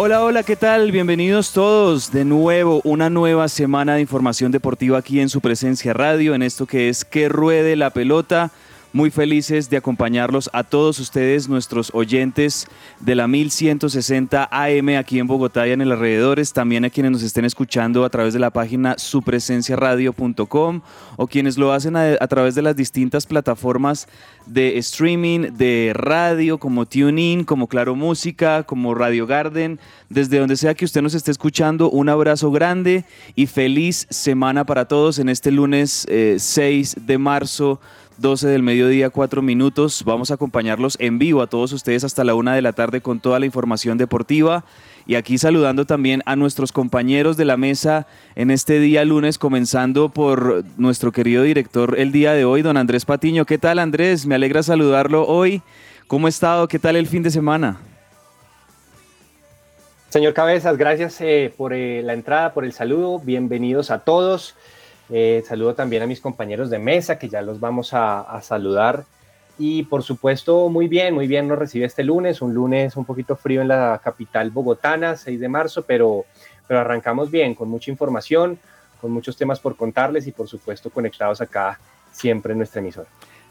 Hola, hola, ¿qué tal? Bienvenidos todos de nuevo, una nueva semana de información deportiva aquí en su presencia radio, en esto que es Que Ruede la Pelota. Muy felices de acompañarlos a todos ustedes, nuestros oyentes de la 1160 AM aquí en Bogotá y en el alrededores, también a quienes nos estén escuchando a través de la página supresenciaradio.com o quienes lo hacen a, través de las distintas plataformas de streaming, de radio, como TuneIn, como Claro Música, como Radio Garden, desde donde sea que usted nos esté escuchando, un abrazo grande y feliz semana para todos en este lunes eh, 6 de marzo. 12 del mediodía, 4 minutos. Vamos a acompañarlos en vivo a todos ustedes hasta la una de la tarde con toda la información deportiva. Y aquí saludando también a nuestros compañeros de la mesa en este día lunes, comenzando por nuestro querido director el día de hoy, don Andrés Patiño. ¿Qué tal Andrés? Me alegra saludarlo hoy. ¿Cómo ha estado? ¿Qué tal el fin de semana? Señor Cabezas, gracias eh, por eh, la entrada, por el saludo. Bienvenidos a todos. Eh, saludo también a mis compañeros de mesa, que ya los vamos a, saludar. Y por supuesto, muy bien, muy bien nos recibe este lunes, un lunes un poquito frío en la capital bogotana, 6 de marzo, pero, pero arrancamos bien, con mucha información, con muchos temas por contarles y por supuesto conectados acá siempre en nuestra emisora.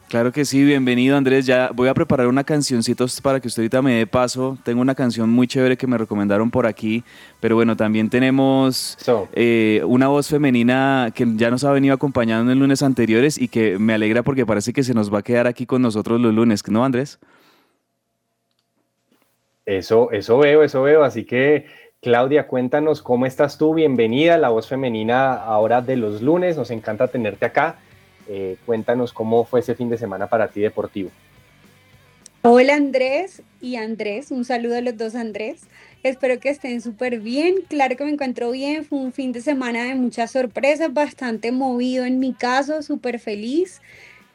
Claro que sí, bienvenido Andrés. Ya voy a preparar una cancioncita para que usted ahorita me dé paso. Tengo una canción muy chévere que me recomendaron por aquí, pero bueno, también tenemos so. eh, una voz femenina que ya nos ha venido acompañando en lunes anteriores y que me alegra porque parece que se nos va a quedar aquí con nosotros los lunes, ¿no Andrés? Eso, eso veo, eso veo. Así que Claudia, cuéntanos cómo estás tú. Bienvenida, la voz femenina ahora de los lunes. Nos encanta tenerte acá. Eh, cuéntanos cómo fue ese fin de semana para ti deportivo. Hola Andrés y Andrés, un saludo a los dos Andrés. Espero que estén súper bien. Claro que me encuentro bien. Fue un fin de semana de muchas sorpresas, bastante movido en mi caso, súper feliz.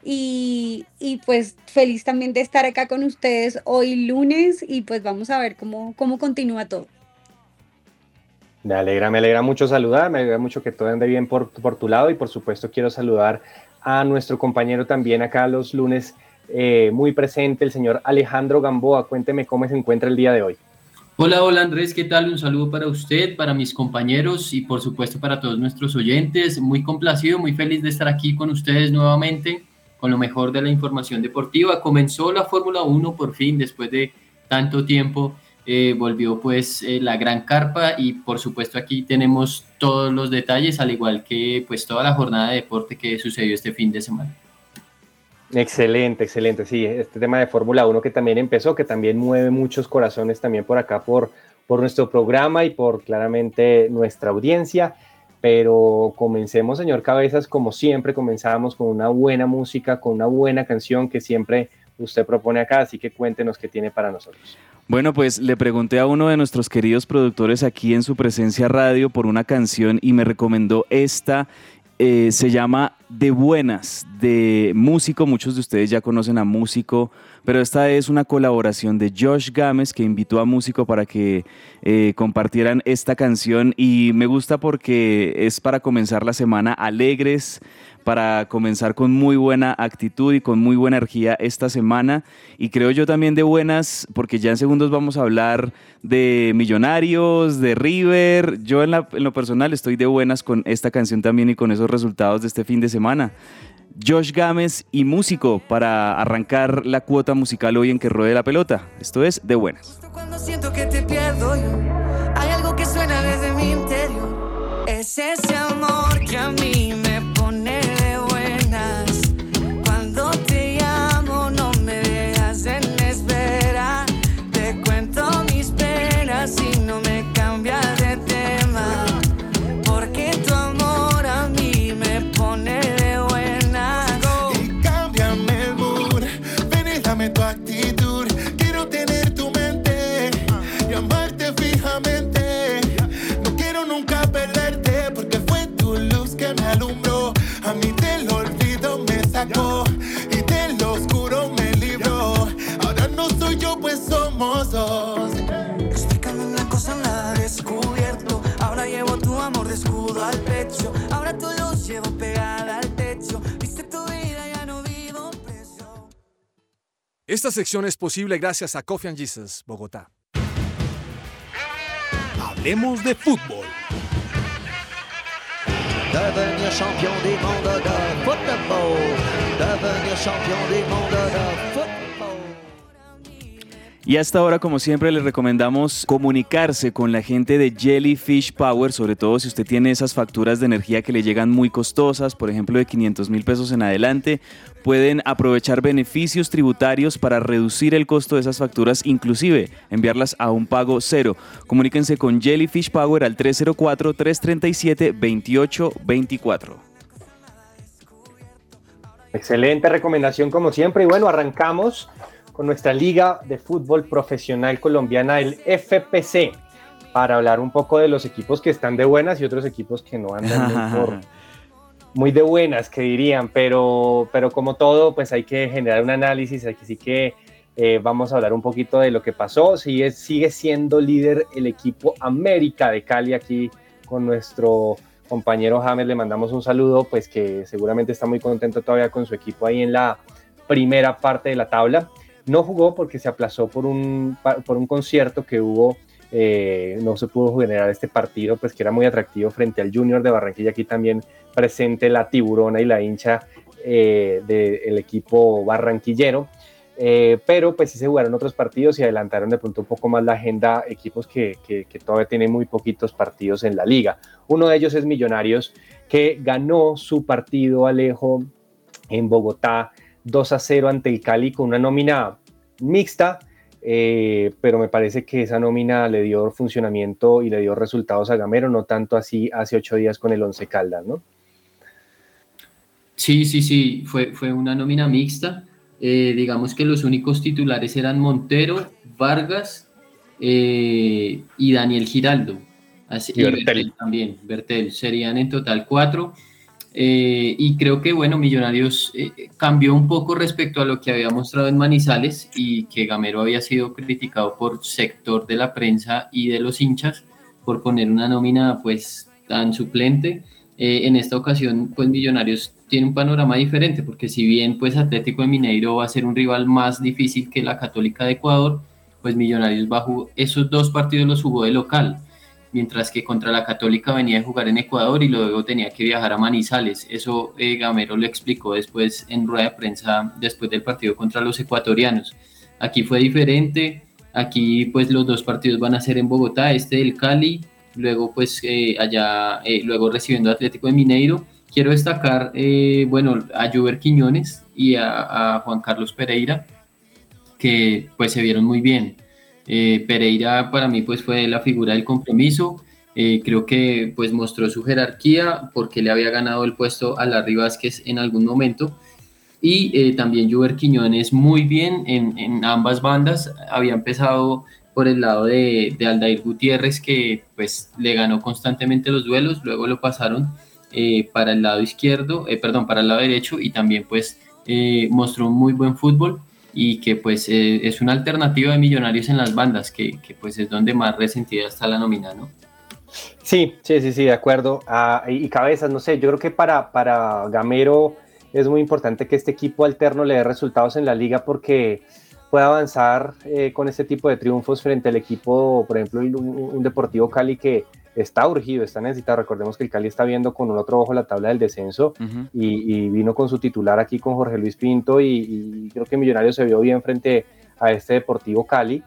Y, y, pues feliz también de estar acá con ustedes hoy lunes y pues vamos a ver cómo, cómo continúa todo. Me alegra, me alegra mucho saludar, me alegra mucho que todo ande bien por, por tu lado y por supuesto quiero saludar a nuestro compañero también acá los lunes eh, muy presente, el señor Alejandro Gamboa. Cuénteme cómo se encuentra el día de hoy. Hola, hola Andrés, ¿qué tal? Un saludo para usted, para mis compañeros y por supuesto para todos nuestros oyentes. Muy complacido, muy feliz de estar aquí con ustedes nuevamente con lo mejor de la información deportiva. Comenzó la Fórmula 1 por fin después de tanto tiempo. Eh, volvió pues eh, la gran carpa y por supuesto aquí tenemos todos los detalles al igual que pues toda la jornada de deporte que sucedió este fin de semana. Excelente, excelente, sí, este tema de Fórmula 1 que también empezó, que también mueve muchos corazones también por acá, por, por nuestro programa y por claramente nuestra audiencia. Pero comencemos, señor Cabezas, como siempre, comenzamos con una buena música, con una buena canción que siempre usted propone acá, así que cuéntenos qué tiene para nosotros. Bueno, pues le pregunté a uno de nuestros queridos productores aquí en su presencia radio por una canción y me recomendó esta. Eh, se llama De Buenas, de Músico. Muchos de ustedes ya conocen a Músico, pero esta es una colaboración de Josh Gámez que invitó a Músico para que eh, compartieran esta canción y me gusta porque es para comenzar la semana alegres, para comenzar con muy buena actitud y con muy buena energía esta semana. Y creo yo también de buenas, porque ya en segundos vamos a hablar de Millonarios, de River. Yo en, lo personal estoy de buenas con esta canción también y con esos resultados de este fin de semana. Josh Gámez y músico para arrancar la cuota musical hoy en que ruede la pelota. Esto es de buenas. Cuando siento que te pierdo yo, hay algo que suena desde mi interior. Es ese amor que a mí Esta sección es posible gracias a Coffee and Jesus, Bogotá. Hablemos de fútbol. Devenir champion du monde de football. Devenir champion du monde de football. Y hasta ahora, como siempre, les recomendamos comunicarse con la gente de Jellyfish Power, sobre todo si usted tiene esas facturas de energía que le llegan muy costosas, por ejemplo de 500 mil pesos en adelante. Pueden aprovechar beneficios tributarios para reducir el costo de esas facturas, inclusive enviarlas a un pago cero. Comuníquense con Jellyfish Power al 304-337-2824. Excelente recomendación como siempre. Y bueno, arrancamos con nuestra Liga de Fútbol Profesional Colombiana, el FPC, para hablar un poco de los equipos que están de buenas y otros equipos que no andan muy, por- muy de buenas, que dirían, pero, pero como todo, pues hay que generar un análisis, así que eh, vamos a hablar un poquito de lo que pasó. Sigue, sigue siendo líder el equipo América de Cali aquí con nuestro compañero James, le mandamos un saludo, pues que seguramente está muy contento todavía con su equipo ahí en la primera parte de la tabla. No jugó porque se aplazó por un, por un concierto que hubo, eh, no se pudo generar este partido, pues que era muy atractivo frente al Junior de Barranquilla, aquí también presente la tiburona y la hincha eh, del equipo barranquillero. Eh, pero pues sí se jugaron otros partidos y adelantaron de pronto un poco más la agenda equipos que, que- que todavía tienen muy poquitos partidos en la liga. Uno de ellos es Millonarios, que ganó su partido Alejo en Bogotá 2 a 0 ante el Cali con una nómina mixta, eh, pero me parece que esa nómina le dio funcionamiento y le dio resultados a Gamero, no tanto así hace ocho días con el Once Caldas, ¿no? Sí, sí, sí, fue, fue una nómina mixta. Eh, digamos que los únicos titulares eran Montero, Vargas eh, y Daniel Giraldo. Así, Y. Bertel también, Bertel. Serían en total cuatro. Eh, y creo que, bueno, Millonarios eh, cambió un poco respecto a lo que había mostrado en Manizales y que Gamero había sido criticado por sector de la prensa y de los hinchas por poner una nómina pues tan suplente. Eh, en esta ocasión, pues Millonarios tiene un panorama diferente, porque si bien pues Atlético de Mineiro va a ser un rival más difícil que la Católica de Ecuador, pues Millonarios va a jugar, esos dos partidos los jugó de local, mientras que contra la Católica venía de jugar en Ecuador y luego tenía que viajar a Manizales. Eso eh, Gamero lo explicó después en rueda de prensa después del partido contra los ecuatorianos. Aquí fue diferente, aquí pues los dos partidos van a ser en Bogotá, este del Cali, luego pues eh, allá, eh, luego recibiendo Atlético de Mineiro. Quiero destacar, bueno, a Juber Quiñones y a, a Juan Carlos Pereira, que pues se vieron muy bien. Eh, Pereira para mí pues fue la figura del compromiso. Eh, creo que pues mostró su jerarquía porque le había ganado el puesto a Larry Vázquez en algún momento. Y eh, también Juber Quiñones muy bien en, en ambas bandas. Había empezado por el lado de, de Aldair Gutiérrez que pues le ganó constantemente los duelos, luego lo pasaron eh, para el lado izquierdo, perdón, para el lado derecho y también pues mostró un muy buen fútbol y que pues eh, es una alternativa de Millonarios en las bandas, que, que, pues es donde más resentida está la nómina, ¿no? Sí, sí, sí, sí, de acuerdo. Ah, y, cabezas, no sé, yo creo que para, para Gamero es muy importante que este equipo alterno le dé resultados en la liga porque puede avanzar eh, con este tipo de triunfos frente al equipo, por ejemplo, un Deportivo Cali que está urgido, está necesitado. Recordemos que el Cali está viendo con un otro ojo la tabla del descenso uh -huh. y, y, vino con su titular aquí con Jorge Luis Pinto y, y, creo que Millonarios se vio bien frente a este Deportivo Cali.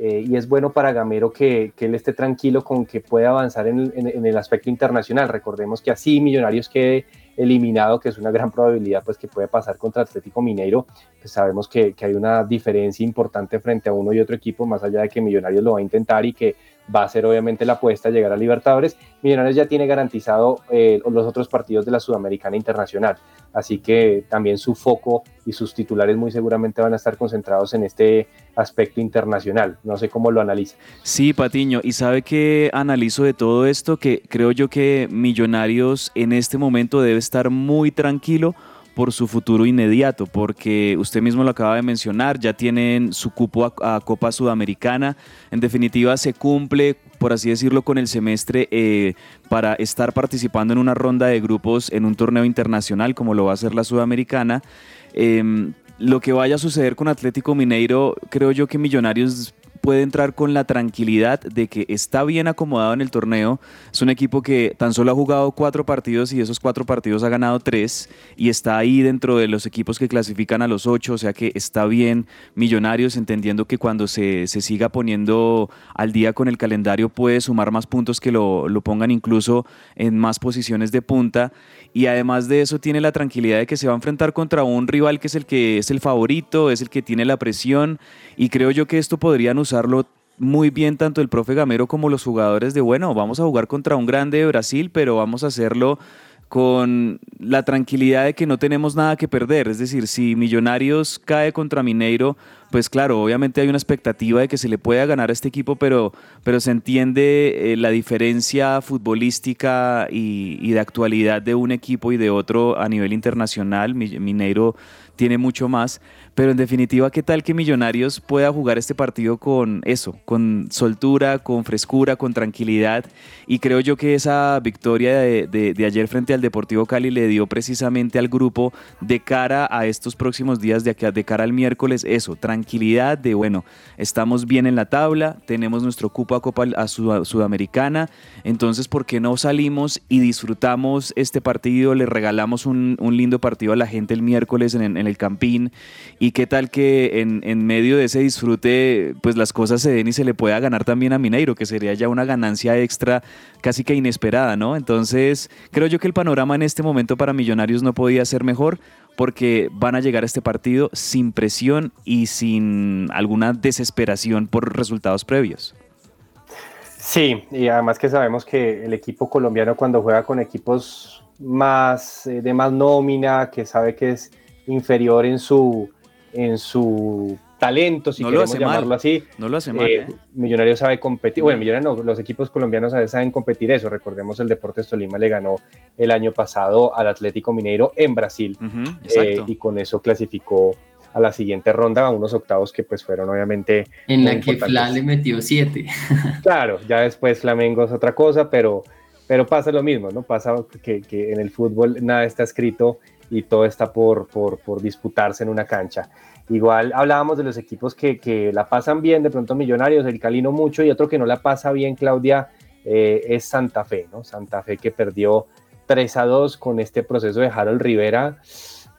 Eh, y es bueno para Gamero que, que, él esté tranquilo con que pueda avanzar en, en, en, el aspecto internacional. Recordemos que así Millonarios quede eliminado, que es una gran probabilidad pues que puede pasar contra Atlético Mineiro, pues sabemos que, que hay una diferencia importante frente a uno y otro equipo, más allá de que Millonarios lo va a intentar y que va a ser obviamente la apuesta llegar a Libertadores. Millonarios ya tiene garantizado eh, los otros partidos de la Sudamericana Internacional, así que también su foco y sus titulares muy seguramente van a estar concentrados en este aspecto internacional. No sé cómo lo analiza. Sí, Patiño, y sabe que analizo de todo esto que creo yo que Millonarios en este momento debe estar muy tranquilo por su futuro inmediato, porque usted mismo lo acaba de mencionar, ya tienen su cupo a, Copa Sudamericana, en definitiva se cumple por así decirlo, con el semestre eh, para estar participando en una ronda de grupos en un torneo internacional como lo va a ser la Sudamericana. Em, lo que vaya a suceder con Atlético Mineiro, creo yo que Millonarios puede entrar con la tranquilidad de que está bien acomodado en el torneo. Es un equipo que tan solo ha jugado cuatro partidos y esos cuatro partidos ha ganado tres y está ahí dentro de los equipos que clasifican a los ocho, o sea que está bien. Millonarios, entendiendo que cuando se, se siga poniendo al día con el calendario puede sumar más puntos que lo, lo pongan incluso en más posiciones de punta. Y además de eso tiene la tranquilidad de que se va a enfrentar contra un rival que es el que es el favorito, es el que tiene la presión. Y creo yo que esto podrían usarlo muy bien tanto el profe Gamero como los jugadores de, bueno, vamos a jugar contra un grande de Brasil, pero vamos a hacerlo con la tranquilidad de que no tenemos nada que perder. Es decir, si Millonarios cae contra Mineiro, pues claro, obviamente hay una expectativa de que se le pueda ganar a este equipo, pero, pero se entiende eh, la diferencia futbolística y, y, de actualidad de un equipo y de otro a nivel internacional. Mineiro tiene mucho más, pero en definitiva, ¿qué tal que Millonarios pueda jugar este partido con eso, con soltura, con frescura, con tranquilidad? Y creo yo que esa victoria de, de, de, ayer frente al Deportivo Cali le dio precisamente al grupo de cara a estos próximos días, de, de cara al miércoles, eso, tranquilidad de, bueno, estamos bien en la tabla, tenemos nuestro cupo a Copa a Sud Sudamericana, entonces, ¿por qué no salimos y disfrutamos este partido? Le regalamos un, un lindo partido a la gente el miércoles en, en el Campín y qué tal que en, en, medio de ese disfrute pues las cosas se den y se le pueda ganar también a Mineiro, que sería ya una ganancia extra casi que inesperada, ¿no? Entonces creo yo que el panorama en este momento para Millonarios no podía ser mejor porque van a llegar a este partido sin presión y sin alguna desesperación por resultados previos. Sí, y además que sabemos que el equipo colombiano cuando juega con equipos más eh, de más nómina, que sabe que es inferior en su, en su talento, si no queremos lo llamarlo mal. así. No lo hace mal. Eh, ¿eh? Millonarios sabe competir, bueno, Millonarios no, los equipos colombianos a veces saben competir eso. Recordemos el Deportes Tolima le ganó el año pasado al Atlético Mineiro en Brasil Uh -huh, eh, y con eso clasificó a la siguiente ronda, a unos octavos que pues fueron obviamente En la que. Fla le metió siete. Claro, ya después Flamengo es otra cosa, pero, pero pasa lo mismo, ¿no? Pasa que, que en el fútbol nada está escrito y todo está por, por, por disputarse en una cancha. Igual hablábamos de los equipos que, que, la pasan bien, de pronto Millonarios, el Calino mucho, y otro que no la pasa bien, Claudia, eh, es Santa Fe, ¿no? Santa Fe que perdió 3 a 2 con este proceso de Harold Rivera,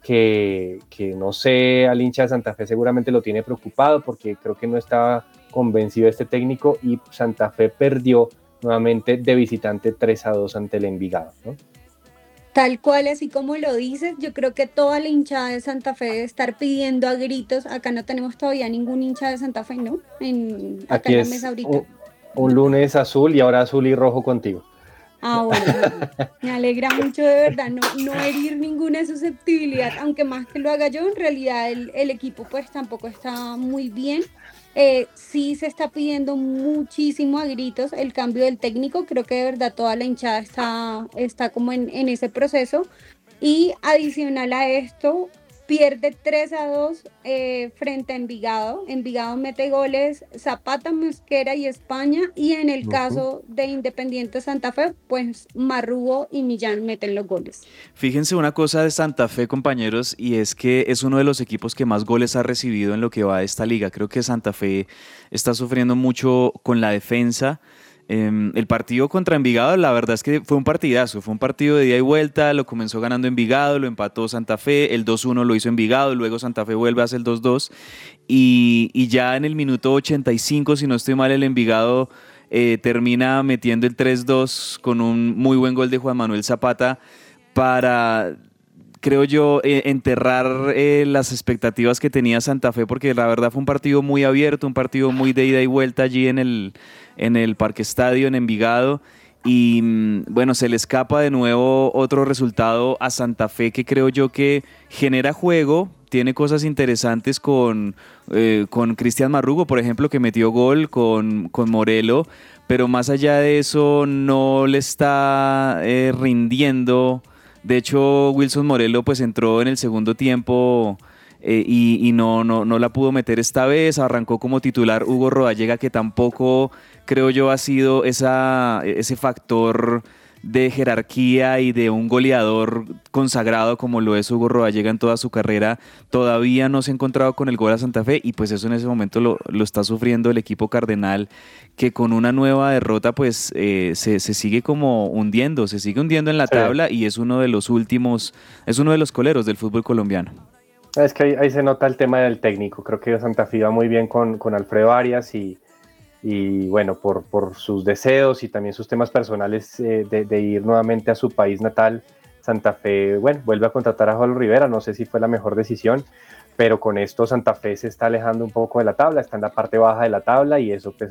que, que no sé, al hincha de Santa Fe seguramente lo tiene preocupado porque creo que no estaba convencido este técnico y Santa Fe perdió nuevamente de visitante 3 a 2 ante el Envigado, ¿no? Tal cual, así como lo dices, yo creo que toda la hinchada de Santa Fe debe estar pidiendo a gritos. Acá no tenemos todavía ningún hincha de Santa Fe, ¿no? En, acá Aquí en la es mesa ahorita. un, un, lunes azul y ahora azul y rojo contigo. Ah, bueno, me alegra mucho de verdad no, no herir ninguna susceptibilidad, aunque más que lo haga yo, en realidad el, el equipo pues tampoco está muy bien. Eh, sí se está pidiendo muchísimo a gritos el cambio del técnico, creo que de verdad toda la hinchada está, está como en, en ese proceso. Y adicional a esto, pierde 3 a 2 eh, frente a Envigado. Envigado mete goles Zapata, Mosquera y España. Y en el uh -huh. caso de Independiente Santa Fe, pues Marrugo y Millán meten los goles. Fíjense una cosa de Santa Fe, compañeros, y es que es uno de los equipos que más goles ha recibido en lo que va de esta liga. Creo que Santa Fe está sufriendo mucho con la defensa. Eh, el partido contra Envigado, la verdad es que fue un partidazo, fue un partido de ida y vuelta, lo comenzó ganando Envigado, lo empató Santa Fe, el 2-1 lo hizo Envigado, luego Santa Fe vuelve a hacer el 2-2 y, y, ya en el minuto 85, si no estoy mal, el Envigado eh, termina metiendo el 3-2 con un muy buen gol de Juan Manuel Zapata para creo yo, eh, enterrar eh, las expectativas que tenía Santa Fe, porque la verdad fue un partido muy abierto, un partido muy de ida y vuelta allí en el, en el Parque Estadio, en Envigado. Y mm, bueno, se le escapa de nuevo otro resultado a Santa Fe que creo yo que genera juego, tiene cosas interesantes con, eh, con Cristian Marrugo, por ejemplo, que metió gol con, con Morelo, pero más allá de eso no le está eh, rindiendo. De hecho, Wilson Morelo pues entró en el segundo tiempo eh, y, y no, no, no, la pudo meter esta vez. Arrancó como titular Hugo Rodallega, que tampoco creo yo, ha sido esa, ese factor de jerarquía y de un goleador consagrado como lo es Hugo Rodallega en toda su carrera, todavía no se ha encontrado con el gol a Santa Fe y pues eso en ese momento lo, lo está sufriendo el equipo cardenal que con una nueva derrota pues eh, se, se, sigue como hundiendo, se sigue hundiendo en la Sí. tabla y es uno de los últimos, es uno de los coleros del fútbol colombiano. Es que ahí, ahí se nota el tema del técnico. Creo que Santa Fe va muy bien con, con Alfredo Arias y, y bueno, por, por sus deseos y también sus temas personales eh, de, ir nuevamente a su país natal, Santa Fe, bueno, vuelve a contratar a Juan Rivera. No sé si fue la mejor decisión, pero con esto Santa Fe se está alejando un poco de la tabla, está en la parte baja de la tabla y eso pues,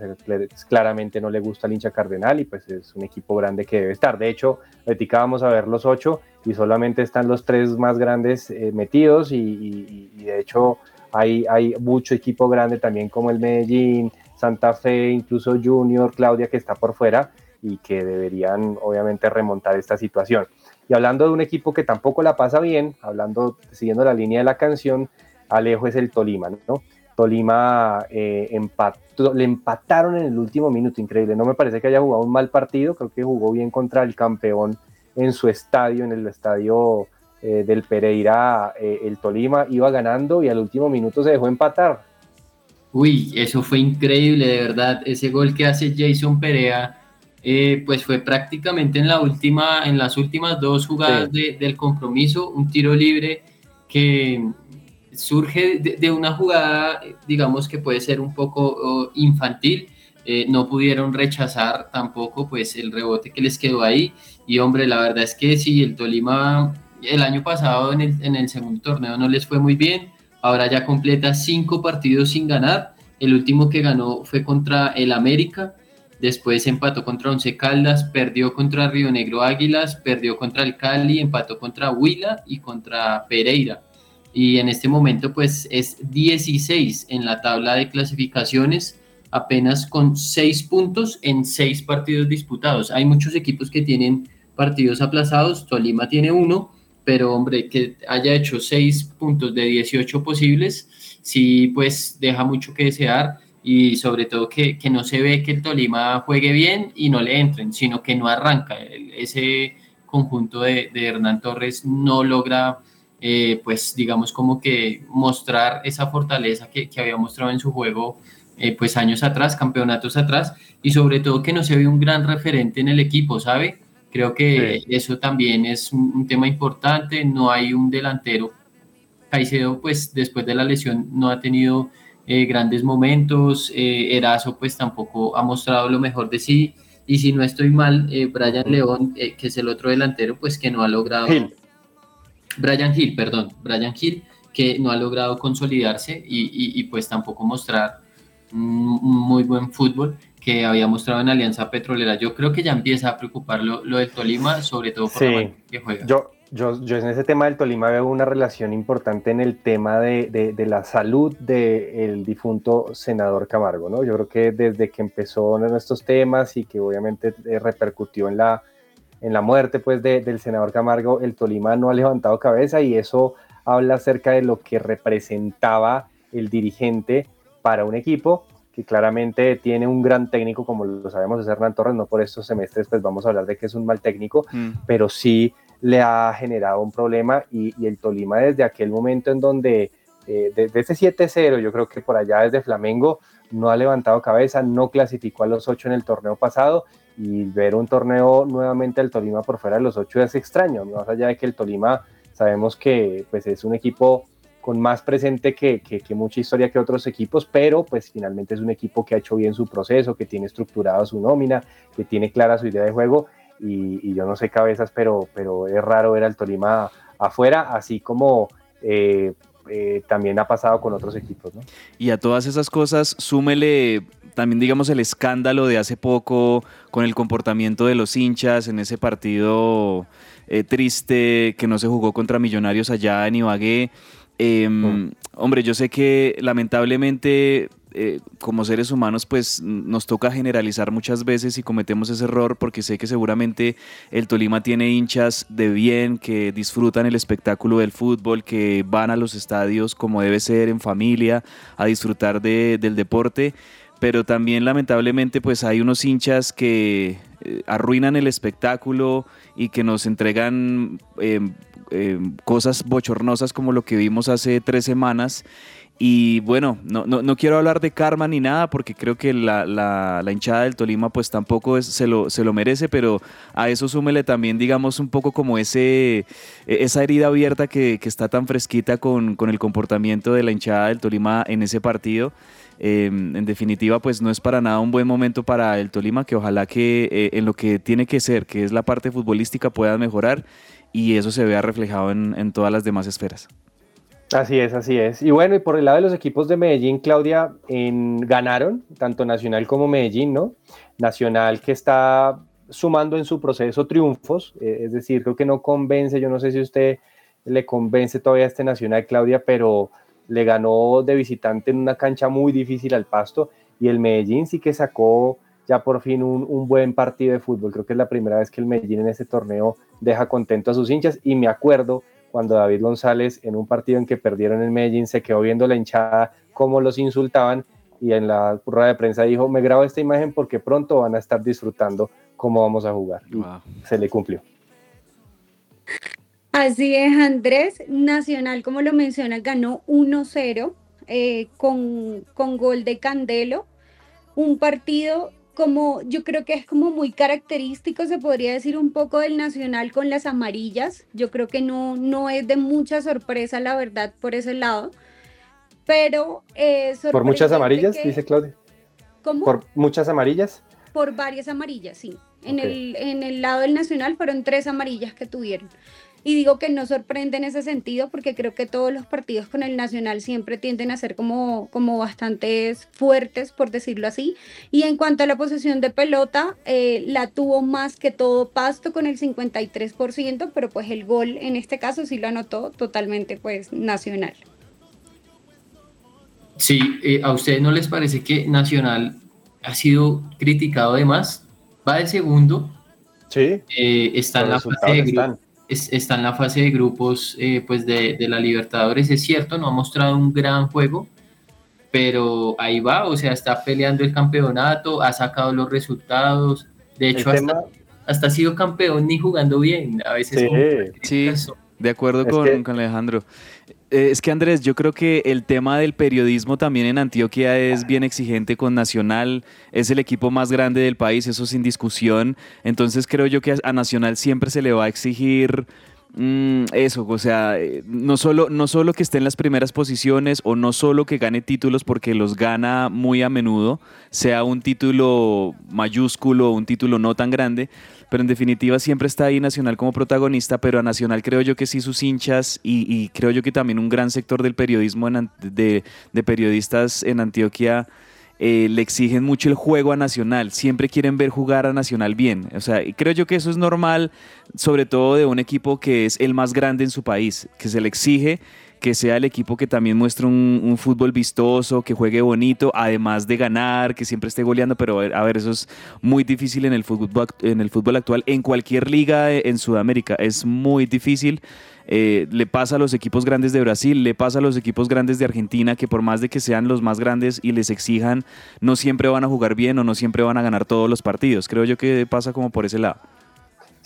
claramente no le gusta al hincha cardenal y pues es un equipo grande que debe estar. De hecho, platicábamos a ver los ocho y solamente están los tres más grandes eh, metidos y, y- y de hecho hay, hay mucho equipo grande también como el Medellín, Santa Fe, incluso Junior, Claudia que está por fuera y que deberían obviamente remontar esta situación. Y hablando de un equipo que tampoco la pasa bien, hablando, siguiendo la línea de la canción, Alejo es el Tolima, ¿no? Tolima eh, empató, le empataron en el último minuto, increíble. No me parece que haya jugado un mal partido, creo que jugó bien contra el campeón en su estadio, en el estadio eh, del Pereira, eh, el Tolima iba ganando y al último minuto se dejó empatar. Uy, eso fue increíble, de verdad. Ese gol que hace Jason Perea, eh, pues fue prácticamente en la última, en las últimas dos jugadas de- del compromiso, un tiro libre que surge de, de una jugada, digamos que puede ser un poco infantil. eh, no pudieron rechazar tampoco pues el rebote que les quedó ahí y hombre la verdad es que sí el Tolima el año pasado en el, en el segundo torneo no les fue muy bien ahora ya completa cinco partidos sin ganar. El último que ganó fue contra el América, después empató contra Once Caldas, perdió contra Río Negro Águilas, perdió contra el Cali, empató contra Huila y contra Pereira. Y en este momento pues es 16 en la tabla de clasificaciones, apenas con 6 puntos en 6 partidos disputados. Hay muchos equipos que tienen partidos aplazados, Tolima tiene uno, pero hombre, que haya hecho 6 puntos de 18 posibles, sí, pues deja mucho que desear y sobre todo que, que no se ve que el Tolima juegue bien y no le entren, sino que no arranca. Ese conjunto de, de Hernán Torres no logra, eh, pues digamos como que mostrar esa fortaleza que, que había mostrado en su juego eh, pues años atrás, campeonatos atrás, y sobre todo que no se ve un gran referente en el equipo, ¿sabe? Creo que eso también es un, un tema importante, no hay un delantero. Caicedo, pues después de la lesión no ha tenido eh, grandes momentos, eh, Erazo pues tampoco ha mostrado lo mejor de sí, y si no estoy mal, eh, Brian León, eh, que es el otro delantero, pues que no ha logrado... Gil. Brian Hill, perdón, Brian Hill, que no ha logrado consolidarse y, y- y, pues tampoco mostrar un muy buen fútbol que había mostrado en Alianza Petrolera. Yo creo que ya empieza a preocupar lo, lo del Tolima, sobre todo por la Sí, manera que juega. yo, yo, yo en ese tema del Tolima veo una relación importante en el tema de, de- de la salud del difunto senador Camargo, ¿no? Yo creo que desde que empezó en estos temas y que obviamente eh, repercutió en la, en la muerte pues, de- del senador Camargo, el Tolima no ha levantado cabeza y eso habla acerca de lo que representaba el dirigente para un equipo que claramente tiene un gran técnico, como lo sabemos, es Hernán Torres, no por estos semestres pues vamos a hablar de que es un mal técnico, Mm. pero sí le ha generado un problema y, y el Tolima desde aquel momento en donde, eh, desde ese 7-0, yo creo que por allá desde Flamengo, no ha levantado cabeza, no clasificó a los ocho en el torneo pasado y ver un torneo nuevamente del Tolima por fuera de los ocho es extraño, más allá de que el Tolima sabemos que pues es un equipo con más presente que, mucha historia que otros equipos, pero pues finalmente es un equipo que ha hecho bien su proceso, que tiene estructurada su nómina, que tiene clara su idea de juego y, y yo no sé cabezas, pero, pero es raro ver al Tolima afuera, así como eh, eh, también ha pasado con otros equipos. ¿no? Y a todas esas cosas, súmele también, digamos, el escándalo de hace poco con el comportamiento de los hinchas en ese partido eh, triste que no se jugó contra Millonarios allá en Ibagué. Eh, Mm. Hombre, yo sé que lamentablemente eh, como seres humanos pues nos toca generalizar muchas veces y cometemos ese error porque sé que seguramente el Tolima tiene hinchas de bien que disfrutan el espectáculo del fútbol, que van a los estadios como debe ser en familia a disfrutar de- del deporte. pero también lamentablemente pues hay unos hinchas que eh, arruinan el espectáculo y que nos entregan eh, eh, cosas bochornosas como lo que vimos hace tres semanas. Y bueno, no, no, no quiero hablar de karma ni nada porque creo que la, la- la hinchada del Tolima pues tampoco es- se, lo, se lo merece, pero a eso súmele también digamos un poco como ese, e- esa herida abierta que, que está tan fresquita con, con el comportamiento de la hinchada del Tolima en ese partido. Eh, en definitiva, pues no es para nada un buen momento para el Tolima, que ojalá que eh, en lo que tiene que ser, que es la parte futbolística, pueda mejorar y eso se vea reflejado en, en todas las demás esferas. Así es, así es. Y bueno, y por el lado de los equipos de Medellín, Claudia, ganaron tanto Nacional como Medellín, ¿no? Nacional que está sumando en su proceso triunfos, eh, es decir, creo que no convence, yo no sé si usted le convence todavía a este Nacional, Claudia, pero le ganó de visitante en una cancha muy difícil al Pasto y el Medellín sí que sacó ya por fin un, un buen partido de fútbol. Creo que es la primera vez que el Medellín en este torneo deja contento a sus hinchas y me acuerdo cuando David González en un partido en que perdieron en Medellín se quedó viendo la hinchada cómo los insultaban y en la rueda de prensa dijo, me grabo esta imagen porque pronto van a estar disfrutando cómo vamos a jugar. Y Wow. se le cumplió. Así es, Andrés. Nacional, como lo menciona, ganó 1-0 eh, con, con gol de Candelo. Un partido como yo creo que es como muy característico, se podría decir un poco del Nacional con las amarillas. Yo creo que no, no es de mucha sorpresa, la verdad, por ese lado. Pero eh, Por muchas amarillas, que- dice Claudia. ¿Cómo? Por muchas amarillas. Por varias amarillas, sí. En, el, en el lado del Nacional fueron tres amarillas que tuvieron. Y digo que no sorprende en ese sentido porque creo que todos los partidos con el Nacional siempre tienden a ser como, como bastantes fuertes, por decirlo así. Y en cuanto a la posesión de pelota, eh, la tuvo más que todo Pasto con el 53%, pero pues el gol en este caso sí lo anotó totalmente pues Nacional. Sí, eh, ¿a ustedes no les parece que Nacional ha sido criticado de más? Va de segundo, Sí, eh, está, en la fase de gru- están. Es- está en la fase de grupos eh, pues de, de la Libertadores, es cierto, no ha mostrado un gran juego, pero ahí va, o sea, está peleando el campeonato, ha sacado los resultados, de hecho hasta, tema, hasta ha sido campeón ni jugando bien, a veces Sí. De acuerdo Es con, que- con Alejandro. Eh, es que Andrés, yo creo que el tema del periodismo también en Antioquia es bien exigente con Nacional. Es el equipo más grande del país, eso sin discusión. Entonces creo yo que a- Nacional siempre se le va a exigir mm, eso, o sea, eh, no solo, no solo que esté en las primeras posiciones o no solo que gane títulos porque los gana muy a menudo, sea un título mayúsculo o un título no tan grande, pero en definitiva siempre está ahí Nacional como protagonista, pero a Nacional creo yo que sí sus hinchas y, creo yo que también un gran sector del periodismo en de, de periodistas en Antioquia eh, le exigen mucho el juego a Nacional, siempre quieren ver jugar a Nacional bien, o sea, y creo yo que eso es normal, sobre todo de un equipo que es el más grande en su país, que se le exige que sea el equipo que también muestre un, fútbol vistoso, que juegue bonito, además de ganar, que siempre esté goleando, pero a ver, eso es muy difícil en el fútbol, en el fútbol actual, en cualquier liga en Sudamérica, es muy difícil. Eh, le pasa a los equipos grandes de Brasil, le pasa a los equipos grandes de Argentina, que por más de que sean los más grandes y les exijan, no siempre van a jugar bien o no siempre van a ganar todos los partidos. Creo yo que pasa como por ese lado.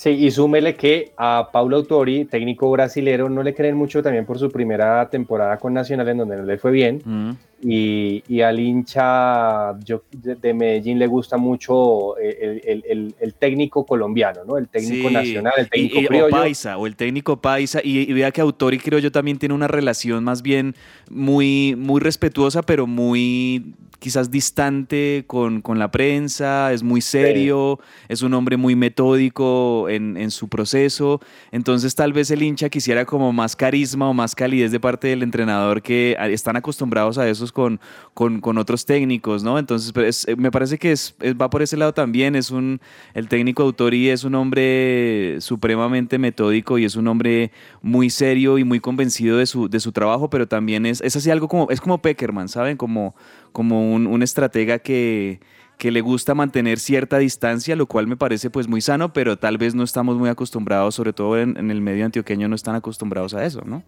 Sí, y súmele que a Paulo Autori, técnico brasilero, no le creen mucho también por su primera temporada con Nacional, en donde no le fue bien. Mm. Y, y al hincha yo- de, de Medellín le gusta mucho el, el- el- el técnico colombiano, ¿no? El técnico Sí, nacional, el técnico y- y- o criollo. paisa, o el técnico paisa, y, y vea que Autori creo yo también tiene una relación más bien muy, muy respetuosa, pero muy quizás distante con, con la prensa, es muy serio, es un hombre muy metódico en, en su proceso, entonces tal vez el hincha quisiera como más carisma o más calidez de parte del entrenador que están acostumbrados a esos con, con, otros técnicos, ¿no? Entonces es- me parece que es, va por ese lado también, es un, el técnico Autori es un hombre supremamente metódico y es un hombre muy serio y muy convencido de su, de su trabajo, pero también es, es así algo como, es como Peckerman, ¿saben? Como, como un, un estratega que, que le gusta mantener cierta distancia, lo cual me parece pues muy sano, pero tal vez no estamos muy acostumbrados, sobre todo en el medio antioqueño no están acostumbrados a eso, ¿no?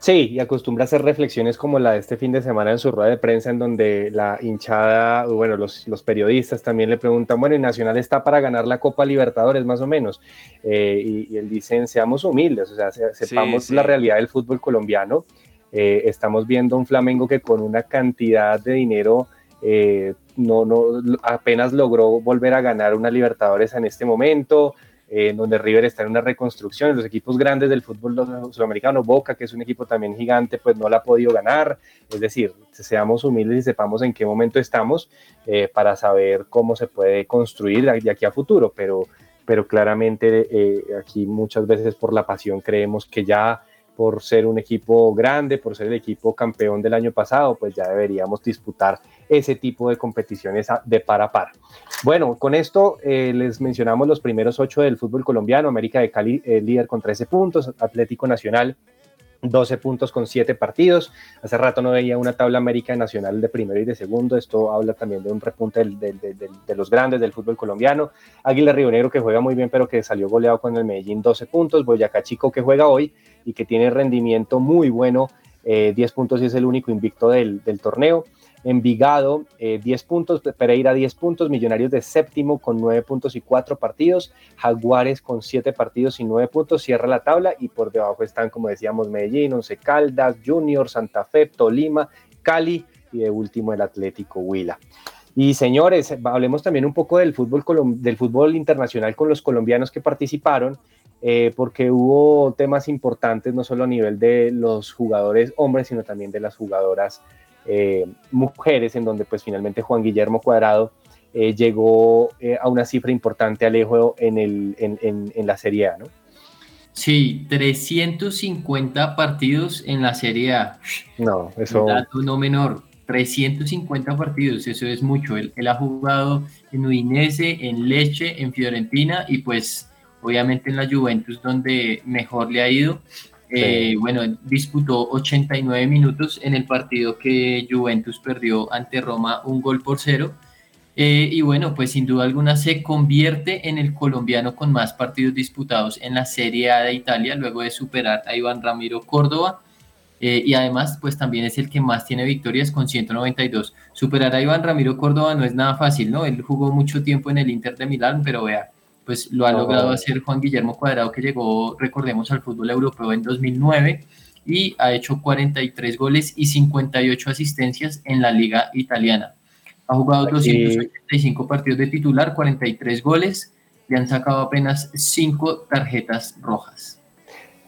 Sí, y acostumbra a hacer reflexiones como la de este fin de semana en su rueda de prensa, en donde la hinchada, bueno, los, los periodistas también le preguntan, bueno, ¿y Nacional está para ganar la Copa Libertadores más o menos? Eh, y, y, él dice, seamos humildes, o sea, sepamos sí, sí. la realidad del fútbol colombiano. Eh, estamos viendo un Flamengo que con una cantidad de dinero eh, no, no, apenas logró volver a ganar una Libertadores en este momento eh, donde River está en una reconstrucción, los equipos grandes del fútbol sudamericano, Boca, que es un equipo también gigante, pues no la ha podido ganar, es decir, seamos humildes y sepamos en qué momento estamos eh, para saber cómo se puede construir de aquí a futuro, pero, pero claramente eh, aquí muchas veces por la pasión creemos que ya por ser un equipo grande, por ser el equipo campeón del año pasado, pues ya deberíamos disputar ese tipo de competiciones de par a par. Bueno, con esto eh, les mencionamos los primeros ocho del fútbol colombiano, América de Cali eh, líder con 13 puntos, Atlético Nacional 12 puntos con 7 partidos. Hace rato no veía una tabla América Nacional de primero y de segundo. Esto habla también de un repunte de los grandes del fútbol colombiano. Águila Río Negro que juega muy bien, pero que salió goleado con el Medellín 12 puntos. Boyacá Chico que juega hoy y que tiene rendimiento muy bueno, eh, 10 puntos y es el único invicto del torneo. Envigado, eh, 10 puntos, Pereira 10 puntos, Millonarios de séptimo con 9 puntos y 4 partidos, Jaguares con 7 partidos y 9 puntos, cierra la tabla y por debajo están, como decíamos, Medellín, Once Caldas, Junior, Santa Fe, Tolima, Cali y de último el Atlético Huila. Y señores, hablemos también un poco del fútbol, del fútbol internacional con los colombianos que participaron, eh, porque hubo temas importantes no solo a nivel de los jugadores hombres, sino también de las jugadoras eh, mujeres, en donde pues finalmente Juan Guillermo Cuadrado eh, llegó eh, a una cifra importante Alejo en, el, en, en, en, la Serie A, ¿no? Sí, 350 partidos en la Serie A. No, eso... Un dato no menor, 350 partidos, eso es mucho. Él, él ha jugado en Udinese, en Leche, en Fiorentina y pues obviamente en la Juventus donde mejor le ha ido. Eh, bueno, disputó 89 minutos en el partido que Juventus perdió ante Roma un gol por cero. Eh, y bueno, pues sin duda alguna se convierte en el colombiano con más partidos disputados en la Serie A de Italia, luego de superar a Iván Ramiro Córdoba. Eh, y además, pues también es el que más tiene victorias con 192. Superar a Iván Ramiro Córdoba no es nada fácil, ¿no? Él jugó mucho tiempo en el Inter de Milán, pero vea, pues lo ha oh. logrado hacer Juan Guillermo Cuadrado, que llegó, recordemos, al fútbol europeo en 2009 y ha hecho 43 goles y 58 asistencias en la liga italiana. Ha jugado Aquí. 285 partidos de titular, 43 goles, le han sacado apenas 5 tarjetas rojas.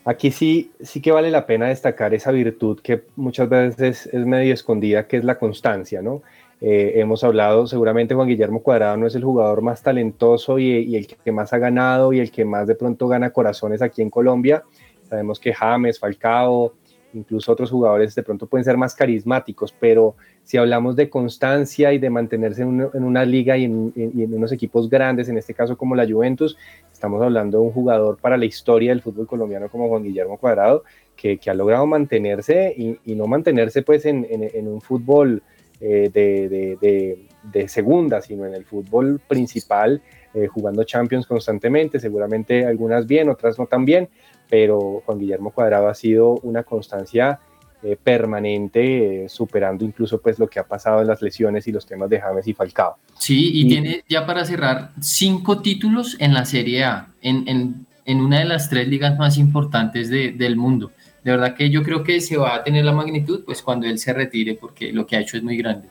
Aquí sí, sí que vale la pena destacar esa virtud que muchas veces es medio escondida, que es la constancia, ¿no? Eh, hemos hablado, seguramente Juan Guillermo Cuadrado no es el jugador más talentoso y, y, el que más ha ganado y el que más de pronto gana corazones aquí en Colombia. Sabemos que James, Falcao, incluso otros jugadores de pronto pueden ser más carismáticos, pero si hablamos de constancia y de mantenerse en una, en una liga y en, y en, unos equipos grandes, en este caso como la Juventus, estamos hablando de un jugador para la historia del fútbol colombiano como Juan Guillermo Cuadrado, que, que ha logrado mantenerse y, y no mantenerse pues en, en un fútbol eh, de, de, de, de, segunda, sino en el fútbol principal, eh, jugando Champions constantemente, seguramente algunas bien, otras no tan bien, pero Juan Guillermo Cuadrado ha sido una constancia eh, permanente, superando incluso pues lo que ha pasado en las lesiones y los temas de James y Falcao. Sí, y, y tiene ya para cerrar cinco títulos en la Serie A, en, en, en una de las tres ligas más importantes de, del mundo de verdad que yo creo que se va a tener la magnitud pues cuando él se retire porque lo que ha hecho es muy grande.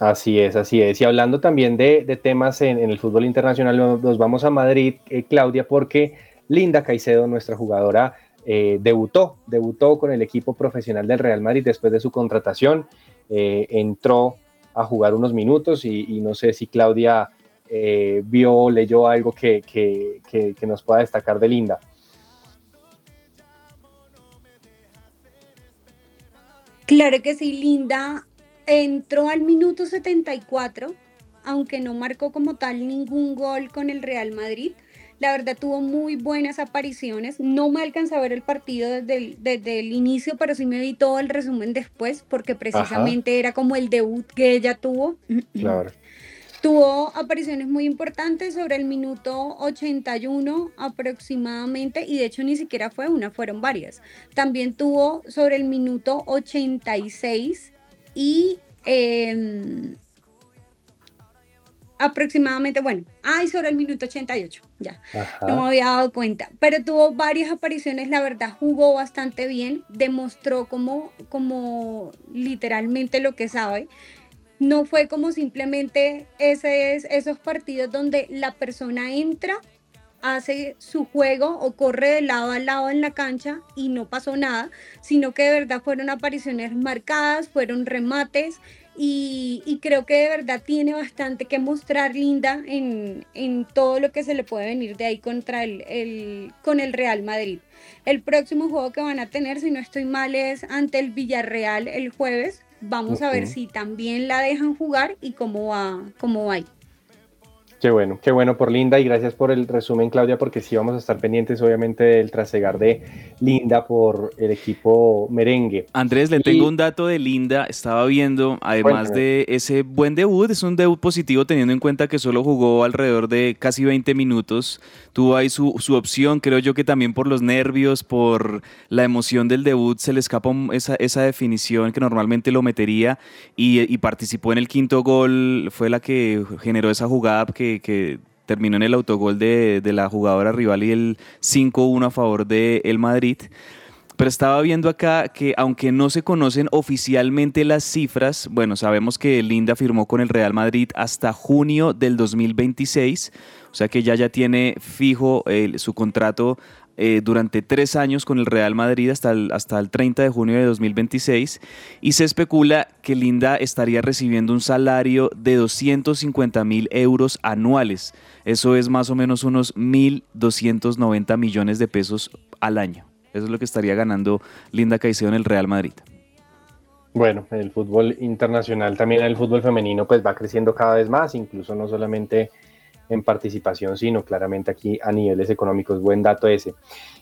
Así es, así es. Y hablando también de, temas en, el fútbol internacional, nos vamos a Madrid, eh, Claudia, porque Linda Caicedo, nuestra jugadora, eh, debutó, debutó con el equipo profesional del Real Madrid después de su contratación, eh, entró a jugar unos minutos y, no sé si Claudia eh, vio, leyó algo que, que, que nos pueda destacar de Linda. Claro que sí, Linda entró al minuto 74, aunque no marcó como tal ningún gol con el Real Madrid. La verdad tuvo muy buenas apariciones. No me alcanza a ver el partido desde el, desde el inicio, pero sí me vi todo el resumen después, porque precisamente Ajá. era como el debut que ella tuvo. Claro. Tuvo apariciones muy importantes sobre el minuto 81 aproximadamente y de hecho ni siquiera fue una, fueron varias. También tuvo sobre el minuto 86 y em, aproximadamente, bueno, ay, sobre el minuto 88, ya, no me había dado cuenta, pero tuvo varias apariciones, la verdad, jugó bastante bien, demostró como, como literalmente lo que sabe no fue como simplemente esos partidos donde la persona entra, hace su juego o corre de lado a lado en la cancha y no pasó nada, sino que de verdad fueron apariciones marcadas, fueron remates y, creo que de verdad tiene bastante que mostrar Linda en, todo lo que se le puede venir de ahí contra el, con el Real Madrid. El próximo juego que van a tener, si no estoy mal, es ante el Villarreal el jueves. Vamos a ver si también la dejan jugar y cómo va, cómo va ahí. Qué bueno, qué bueno por Linda y gracias por el resumen, Claudia, porque sí vamos a estar pendientes, obviamente, del trasegar de Linda por el equipo merengue. Andrés, le tengo un dato de Linda. Estaba viendo, además de ese buen debut, es un debut positivo teniendo en cuenta que solo jugó alrededor de casi 20 minutos. Tuvo ahí su, opción, creo yo que también por los nervios, por la emoción del debut, se le escapó esa, esa definición que normalmente lo metería y, y participó en el quinto gol. Fue la que generó esa jugada que que, terminó en el autogol de, la jugadora rival y el 5-1 a favor de el Madrid. Pero estaba viendo acá que aunque no se conocen oficialmente las cifras, bueno, sabemos que Linda firmó con el Real Madrid hasta junio del 2026, o sea que ya ya tiene fijo su contrato eh, durante tres años con el Real Madrid hasta el, hasta el 30 de junio de 2026 y se especula que Linda estaría recibiendo un salario de 250 mil euros anuales. Eso es más o menos unos 1.290 millones de pesos al año. Eso es lo que estaría ganando Linda Caicedo en el Real Madrid. Bueno, el fútbol internacional, también el fútbol femenino, pues va creciendo cada vez más, incluso no solamente en participación, sino claramente aquí a niveles económicos. Buen dato ese.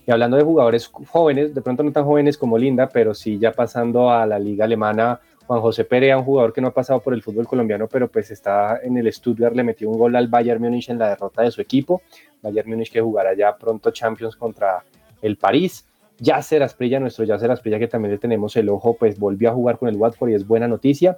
Y hablando de jugadores jóvenes, de pronto no tan jóvenes como Linda, pero sí ya pasando a la liga alemana, Juan José Perea, un jugador que no ha pasado por el fútbol colombiano, pero pues está en el Stuttgart, le metió un gol al Bayern Múnich en la derrota de su equipo. Bayern Múnich que jugará ya pronto Champions contra el París. Yacer Asprilla, nuestro Yacer Asprilla, que también le tenemos el ojo, pues volvió a jugar con el Watford y es buena noticia.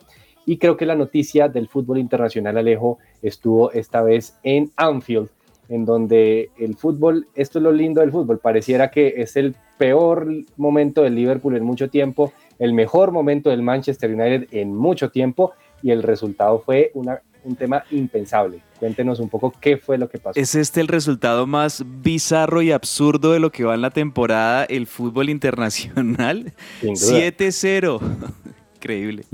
Y creo que la noticia del fútbol internacional, Alejo, estuvo esta vez en Anfield, en donde el fútbol, esto es lo lindo del fútbol, pareciera que es el peor momento del Liverpool en mucho tiempo, el mejor momento del Manchester United en mucho tiempo, y el resultado fue una, un tema impensable. Cuéntenos un poco qué fue lo que pasó. ¿Es este el resultado más bizarro y absurdo de lo que va en la temporada el fútbol internacional? 7-0. Increíble.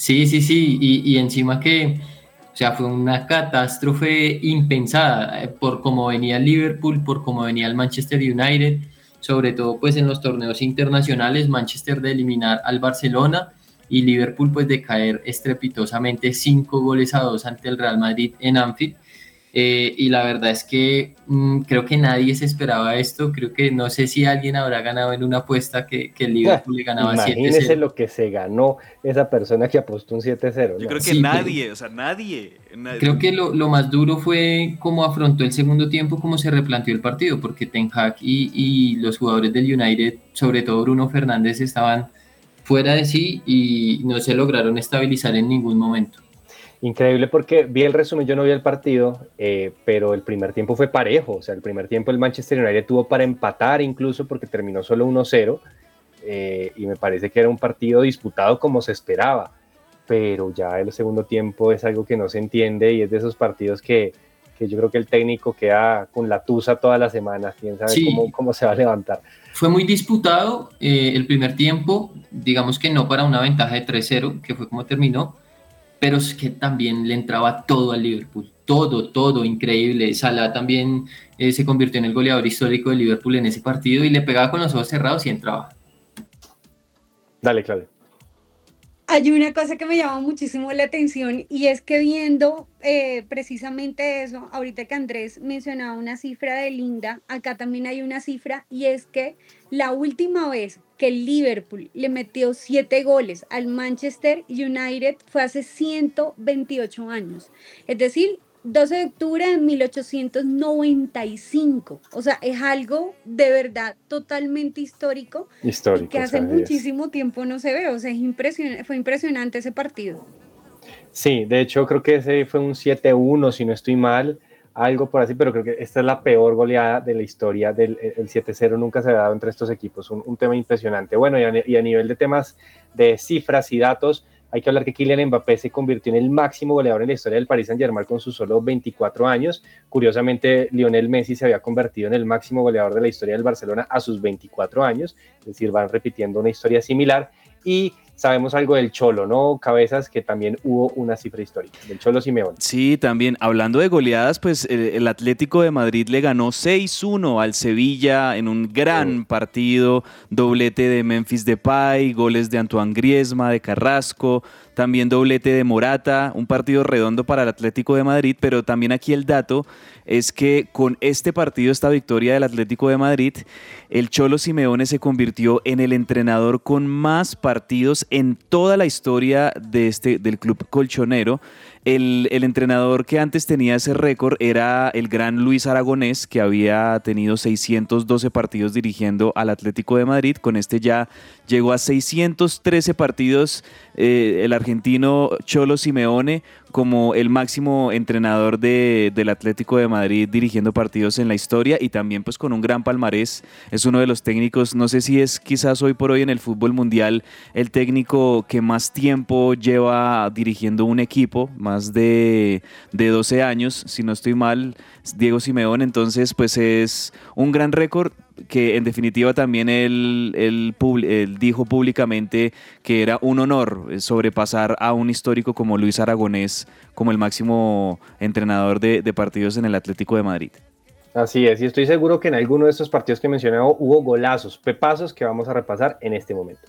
Sí, sí, sí, y, encima que, o sea, fue una catástrofe impensada eh, por cómo venía el Liverpool, por cómo venía el Manchester United, sobre todo pues en los torneos internacionales, Manchester de eliminar al Barcelona y Liverpool pues de caer estrepitosamente cinco goles a dos ante el Real Madrid en Anfield. Eh, y la verdad es que mm, creo que nadie se esperaba esto. Creo que no sé si alguien habrá ganado en una apuesta que, que el Liverpool le ganaba 7-0. Imagínese lo que se ganó esa persona que apostó un 7-0. Yo creo que nadie, o sea, nadie, Creo que lo, lo, más duro fue cómo afrontó el segundo tiempo, cómo se replanteó el partido, porque Ten Hag y, y los jugadores del United, sobre todo Bruno Fernández, estaban fuera de sí y no se lograron estabilizar en ningún momento. Increíble porque vi el resumen, yo no vi el partido, eh, pero el primer tiempo fue parejo, o sea, el primer tiempo el Manchester United tuvo para empatar incluso porque terminó solo 1-0 eh, y me parece que era un partido disputado como se esperaba, pero ya el segundo tiempo es algo que no se entiende y es de esos partidos que, que yo creo que el técnico queda con la tusa todas las semanas, quién sabe cómo, cómo, se va a levantar. Fue muy disputado eh, el primer tiempo, digamos que no para una ventaja de 3-0, que fue como terminó, pero es que también le entraba todo al Liverpool, todo, todo, increíble. Salah también eh, se convirtió en el goleador histórico del Liverpool en ese partido y le pegaba con los ojos cerrados y entraba. Dale, Claudio. Hay una cosa que me llama muchísimo la atención y es que viendo eh, precisamente eso, ahorita que Andrés mencionaba una cifra de Linda, acá también hay una cifra y es que la última vez que el Liverpool le metió siete goles al Manchester United fue hace 128 años. Es decir, 12 de octubre de 1895. O sea, es algo de verdad totalmente histórico. Histórico. Y que hace muchísimo tiempo no se ve. O sea, es impresionante, fue impresionante ese partido. Sí, de hecho creo que ese fue un 7-1, si no estoy mal, algo por así, pero creo que esta es la peor goleada de la historia del el 7-0, nunca se ha dado entre estos equipos, un, un tema impresionante. Bueno, y a, y a nivel de temas de cifras y datos, hay que hablar que Kylian Mbappé se convirtió en el máximo goleador en la historia del Paris Saint-Germain con sus solo 24 años. Curiosamente, Lionel Messi se había convertido en el máximo goleador de la historia del Barcelona a sus 24 años, es decir, van repitiendo una historia similar. Y sabemos algo del Cholo, ¿no? Cabezas, que también hubo una cifra histórica, del Cholo Simeone. Sí, también, hablando de goleadas, pues el, el Atlético de Madrid le ganó 6-1 al Sevilla en un gran partido, doblete de Memphis Depay, goles de Antoine Griezmann, de Carrasco, también doblete de Morata, un partido redondo para el Atlético de Madrid, pero también aquí el dato es que con este partido, esta victoria del Atlético de Madrid, el Cholo Simeone se convirtió en el entrenador con más partidos en toda la historia de este, del club colchonero. El, el, entrenador que antes tenía ese récord era el gran Luis Aragonés, que había tenido 612 partidos dirigiendo al Atlético de Madrid. Con este ya llegó a 613 partidos eh, el argentino Cholo Simeone como el máximo entrenador de, del Atlético de Madrid dirigiendo partidos en la historia y también pues con un gran palmarés. Es uno de los técnicos, no sé si es quizás hoy por hoy en el fútbol mundial el técnico que más tiempo lleva dirigiendo un equipo, más de, de 12 años, si no estoy mal, Diego Simeone, entonces pues es un gran récord que en definitiva también él, él, él, dijo públicamente que era un honor sobrepasar a un histórico como Luis Aragonés como el máximo entrenador de, de partidos en el Atlético de Madrid. Así es, y estoy seguro que en alguno de estos partidos que he mencionado hubo golazos, pepazos que vamos a repasar en este momento.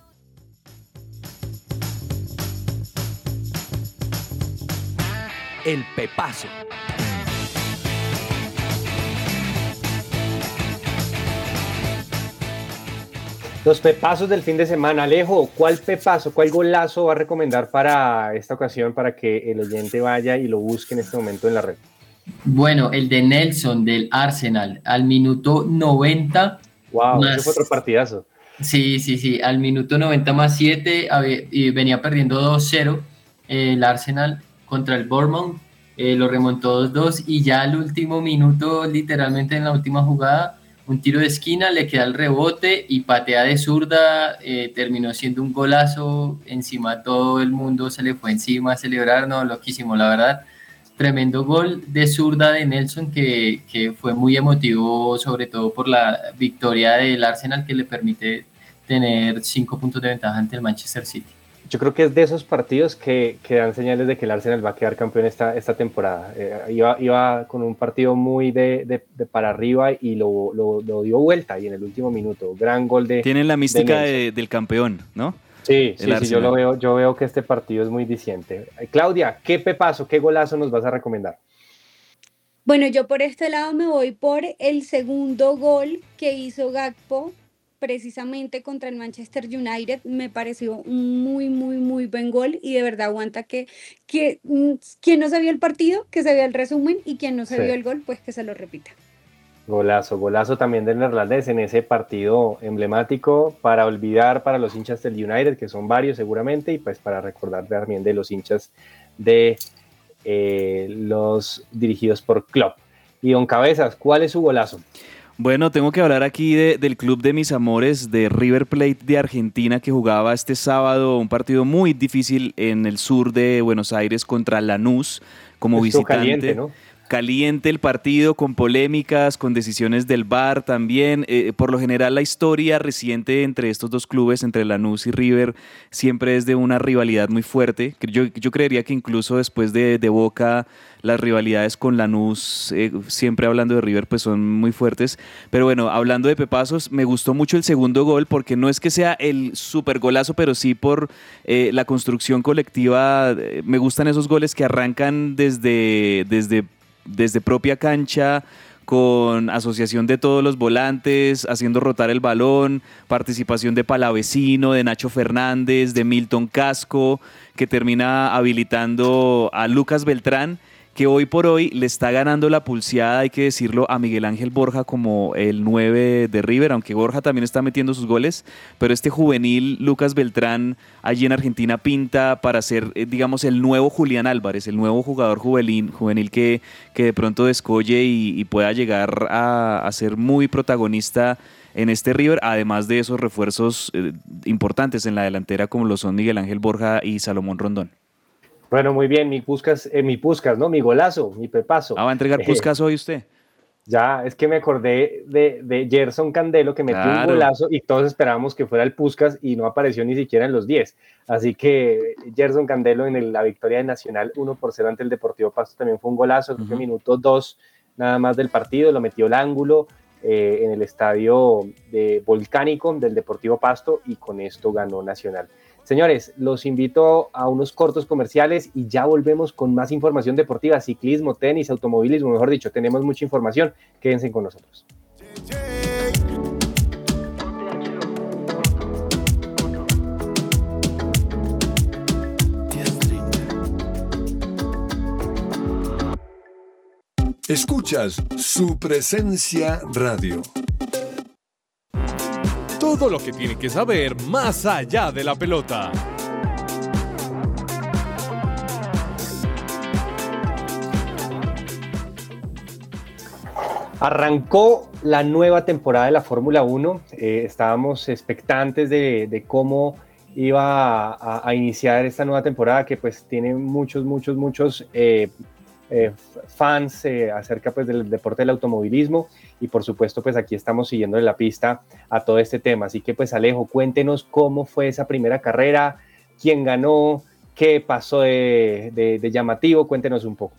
El pepazo. Los pepazos del fin de semana. Alejo, ¿cuál pepazo, cuál golazo va a recomendar para esta ocasión para que el oyente vaya y lo busque en este momento en la red? Bueno, el de Nelson del Arsenal al minuto 90. Wow, más, ese fue otro partidazo. Sí, sí, sí, al minuto 90 más 7 y venía perdiendo 2-0 eh, el Arsenal contra el Bournemouth. Eh, lo remontó 2-2 y ya al último minuto, literalmente en la última jugada, un tiro de esquina, le queda el rebote y patea de zurda, eh, terminó siendo un golazo, encima todo el mundo se le fue encima a celebrar, no, loquísimo, la verdad. Tremendo gol de zurda de Nelson que, que fue muy emotivo, sobre todo por la victoria del Arsenal que le permite tener cinco puntos de ventaja ante el Manchester City yo creo que es de esos partidos que, que, dan señales de que el Arsenal va a quedar campeón esta, esta temporada. Eh, iba, iba, con un partido muy de, de, de para arriba y lo, lo, lo, dio vuelta y en el último minuto, gran gol de... Tienen la mística de del campeón, ¿no? Sí, sí, sí, yo lo veo, yo veo que este partido es muy diciente. Claudia, ¿qué pepazo, qué golazo nos vas a recomendar? Bueno, yo por este lado me voy por el segundo gol que hizo Gakpo precisamente contra el Manchester United me pareció un muy, muy, muy buen gol y de verdad aguanta que, que quien no se vio el partido, que se vea el resumen y quien no se sí. vio el gol, pues que se lo repita. Golazo, golazo también del neerlandés en ese partido emblemático para olvidar para los hinchas del United, que son varios seguramente, y pues para recordar también de los hinchas de eh, los dirigidos por Klopp. Y Don Cabezas, ¿cuál es su golazo? Bueno, tengo que hablar aquí de, del club de mis amores, de River Plate de Argentina, que jugaba este sábado un partido muy difícil en el sur de Buenos Aires contra Lanús como visitante. Caliente, ¿no? Caliente el partido, con polémicas, con decisiones del VAR también. Eh, por lo general la historia reciente entre estos dos clubes, entre Lanús y River, siempre es de una rivalidad muy fuerte. Yo, yo creería que incluso después de, de Boca las rivalidades con Lanús, eh, siempre hablando de River, pues son muy fuertes. Pero bueno, hablando de Pepazos, me gustó mucho el segundo gol porque no es que sea el super golazo, pero sí por eh, la construcción colectiva. me gustan esos goles que arrancan desde, desde, desde propia cancha con asociación de todos los volantes, haciendo rotar el balón, participación de Palavecino, de Nacho Fernández, de Milton Casco, que termina habilitando a Lucas Beltrán que hoy por hoy le está ganando la pulseada, hay que decirlo, a Miguel Ángel Borja como el 9 de River, aunque Borja también está metiendo sus goles, pero este juvenil Lucas Beltrán allí en Argentina pinta para ser, eh, digamos, el nuevo Julián Álvarez, el nuevo jugador juvenil, juvenil que, que de pronto descolle y, pueda llegar a, a ser muy protagonista en este River, además de esos refuerzos eh, importantes en la delantera como lo son Miguel Ángel Borja y Salomón Rondón. Bueno, muy bien, mi Puscas, eh, mi Puscas, ¿no? Mi golazo, mi pepazo. Ah, va a entregar Eh, Puskas hoy usted. Ya, es que me acordé de, de Gerson Candelo que metió Claro. un golazo y todos esperábamos que fuera el Puscas y no apareció ni siquiera en los 10. Así que Gerson Candelo en el- la victoria de Nacional 1 por 0 ante el Deportivo Pasto también fue un golazo, creo que Ujú. minuto 2 nada más del partido, lo metió el ángulo eh, en el estadio de Volcánico del Deportivo Pasto y con esto ganó Nacional. Señores, los invito a unos cortos comerciales y ya volvemos con más información deportiva, ciclismo, tenis, automovilismo, mejor dicho, tenemos mucha información. Quédense con nosotros. Escuchas su presencia radio. Todo lo que tiene que saber más allá de la pelota. Arrancó la nueva temporada de la Fórmula 1. eh, estábamos expectantes de, cómo iba a, iniciar esta nueva temporada que pues tiene muchos, muchos, muchos eh, eh, fans acerca pues del deporte del automovilismo y por supuesto pues aquí estamos siguiendo la pista a todo este tema. Así que pues Alejo, cuéntenos cómo fue esa primera carrera, quién ganó, qué pasó de llamativo, cuéntenos un poco.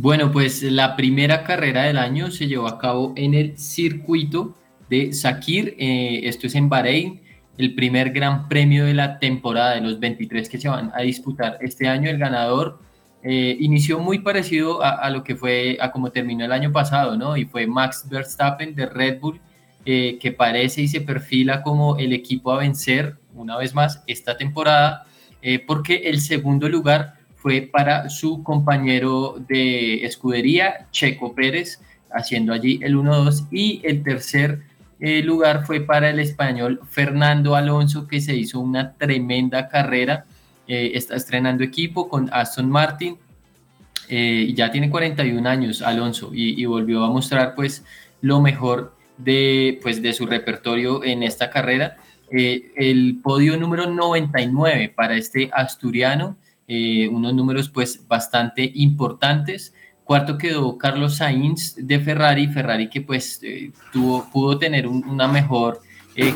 Bueno, pues la primera carrera del año se llevó a cabo en el circuito de Sakir, eh, esto es en Bahrein, el primer gran premio de la temporada de los 23 que se van a disputar este año. El ganador eh, inició muy parecido a, lo que fue, a como terminó el año pasado, ¿no? Y fue Max Verstappen de Red Bull, eh, que parece y se perfila como el equipo a vencer una vez más esta temporada, eh, porque el segundo lugar fue para su compañero de escudería, Checo Pérez, haciendo allí el 1-2, y el tercer lugar fue para el español Fernando Alonso, que se hizo una tremenda carrera, eh, está estrenando equipo con Aston Martin, eh, ya tiene 41 años Alonso, y, volvió a mostrar pues lo mejor de, pues, de su repertorio en esta carrera. Eh, el podio número 99 para este asturiano, unos números pues bastante importantes. Cuarto quedó Carlos Sainz de Ferrari, Ferrari que pues tuvo, pudo tener un- una mejor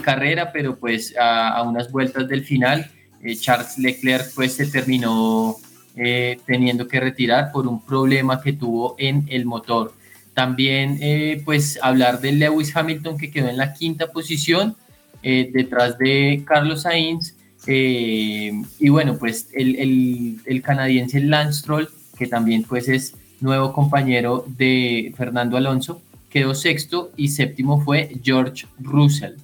carrera, pero pues a unas vueltas del final, eh, Charles Leclerc pues se terminó eh, teniendo que retirar por un problema que tuvo en el motor. También eh, pues hablar de Lewis Hamilton que quedó en la quinta posición detrás de Carlos Sainz. y bueno, pues el, el- el canadiense Lance Stroll, que también pues es nuevo compañero de Fernando Alonso, quedó sexto y séptimo fue George Russell.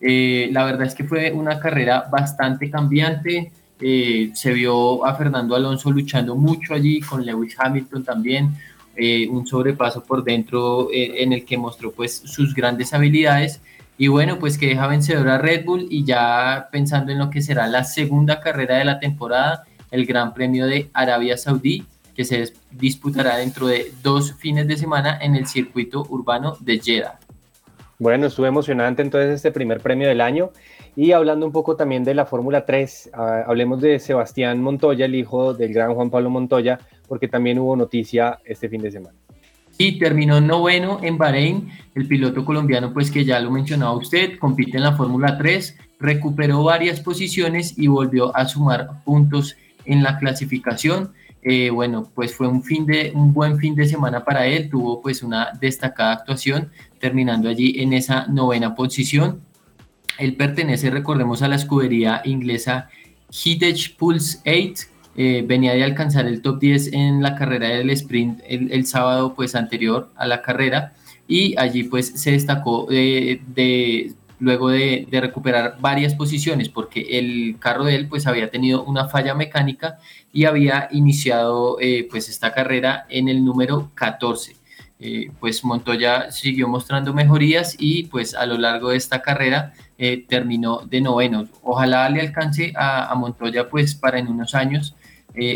Eh, la verdad es que fue una carrera bastante cambiante. eh, se vio a Fernando Alonso luchando mucho allí con Lewis Hamilton también, eh, un sobrepaso por dentro en el que mostró pues sus grandes habilidades y bueno pues que deja vencedor a Red Bull y ya pensando en lo que será la segunda carrera de la temporada, el Gran Premio de Arabia Saudí que se disputará dentro de dos fines de semana en el circuito urbano de Jeddah. Bueno, estuvo emocionante entonces este primer premio del año. Y hablando un poco también de la Fórmula 3, ah, hablemos de Sebastián Montoya, el hijo del gran Juan Pablo Montoya, porque también hubo noticia este fin de semana. Sí, terminó noveno en Bahrein. El piloto colombiano, pues que ya lo mencionaba usted, compite en la Fórmula 3, recuperó varias posiciones y volvió a sumar puntos en la clasificación. Eh, bueno, pues fue un, fin de, un buen fin de semana para él, tuvo pues una destacada actuación, terminando allí en esa novena posición. Él pertenece, recordemos, a la escudería inglesa Hidech Pulse 8, eh, venía de alcanzar el top 10 en la carrera del sprint el, sábado pues anterior a la carrera y allí pues se destacó de, luego de, recuperar varias posiciones porque el carro de él pues había tenido una falla mecánica y había iniciado eh, pues esta carrera en el número 14. Eh, pues Montoya siguió mostrando mejorías y pues a lo largo de esta carrera eh, terminó de noveno. Ojalá le alcance a, Montoya pues para en unos años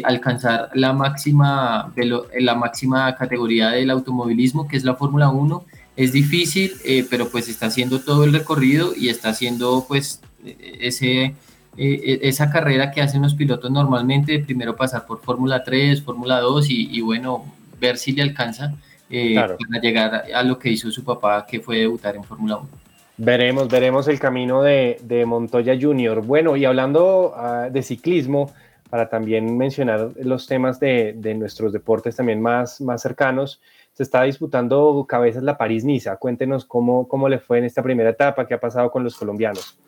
alcanzar la máxima, la máxima categoría del automovilismo que es la Fórmula 1. Es difícil, pero pues está haciendo todo el recorrido y está haciendo pues ese eh, e, esa carrera que hacen los pilotos normalmente, primero pasar por Fórmula 3, Fórmula 2 y, bueno, ver si le alcanza eh, para llegar a lo que hizo su papá, que fue debutar en Fórmula 1. Veremos, veremos el camino de, de Montoya Junior. Bueno, y hablando ah, de ciclismo, para también mencionar los temas de, de, nuestros deportes también más, más cercanos, se está disputando cabezas la París-Niza. Cuéntenos cómo, cómo le fue en esta primera etapa, qué ha pasado con los colombianos.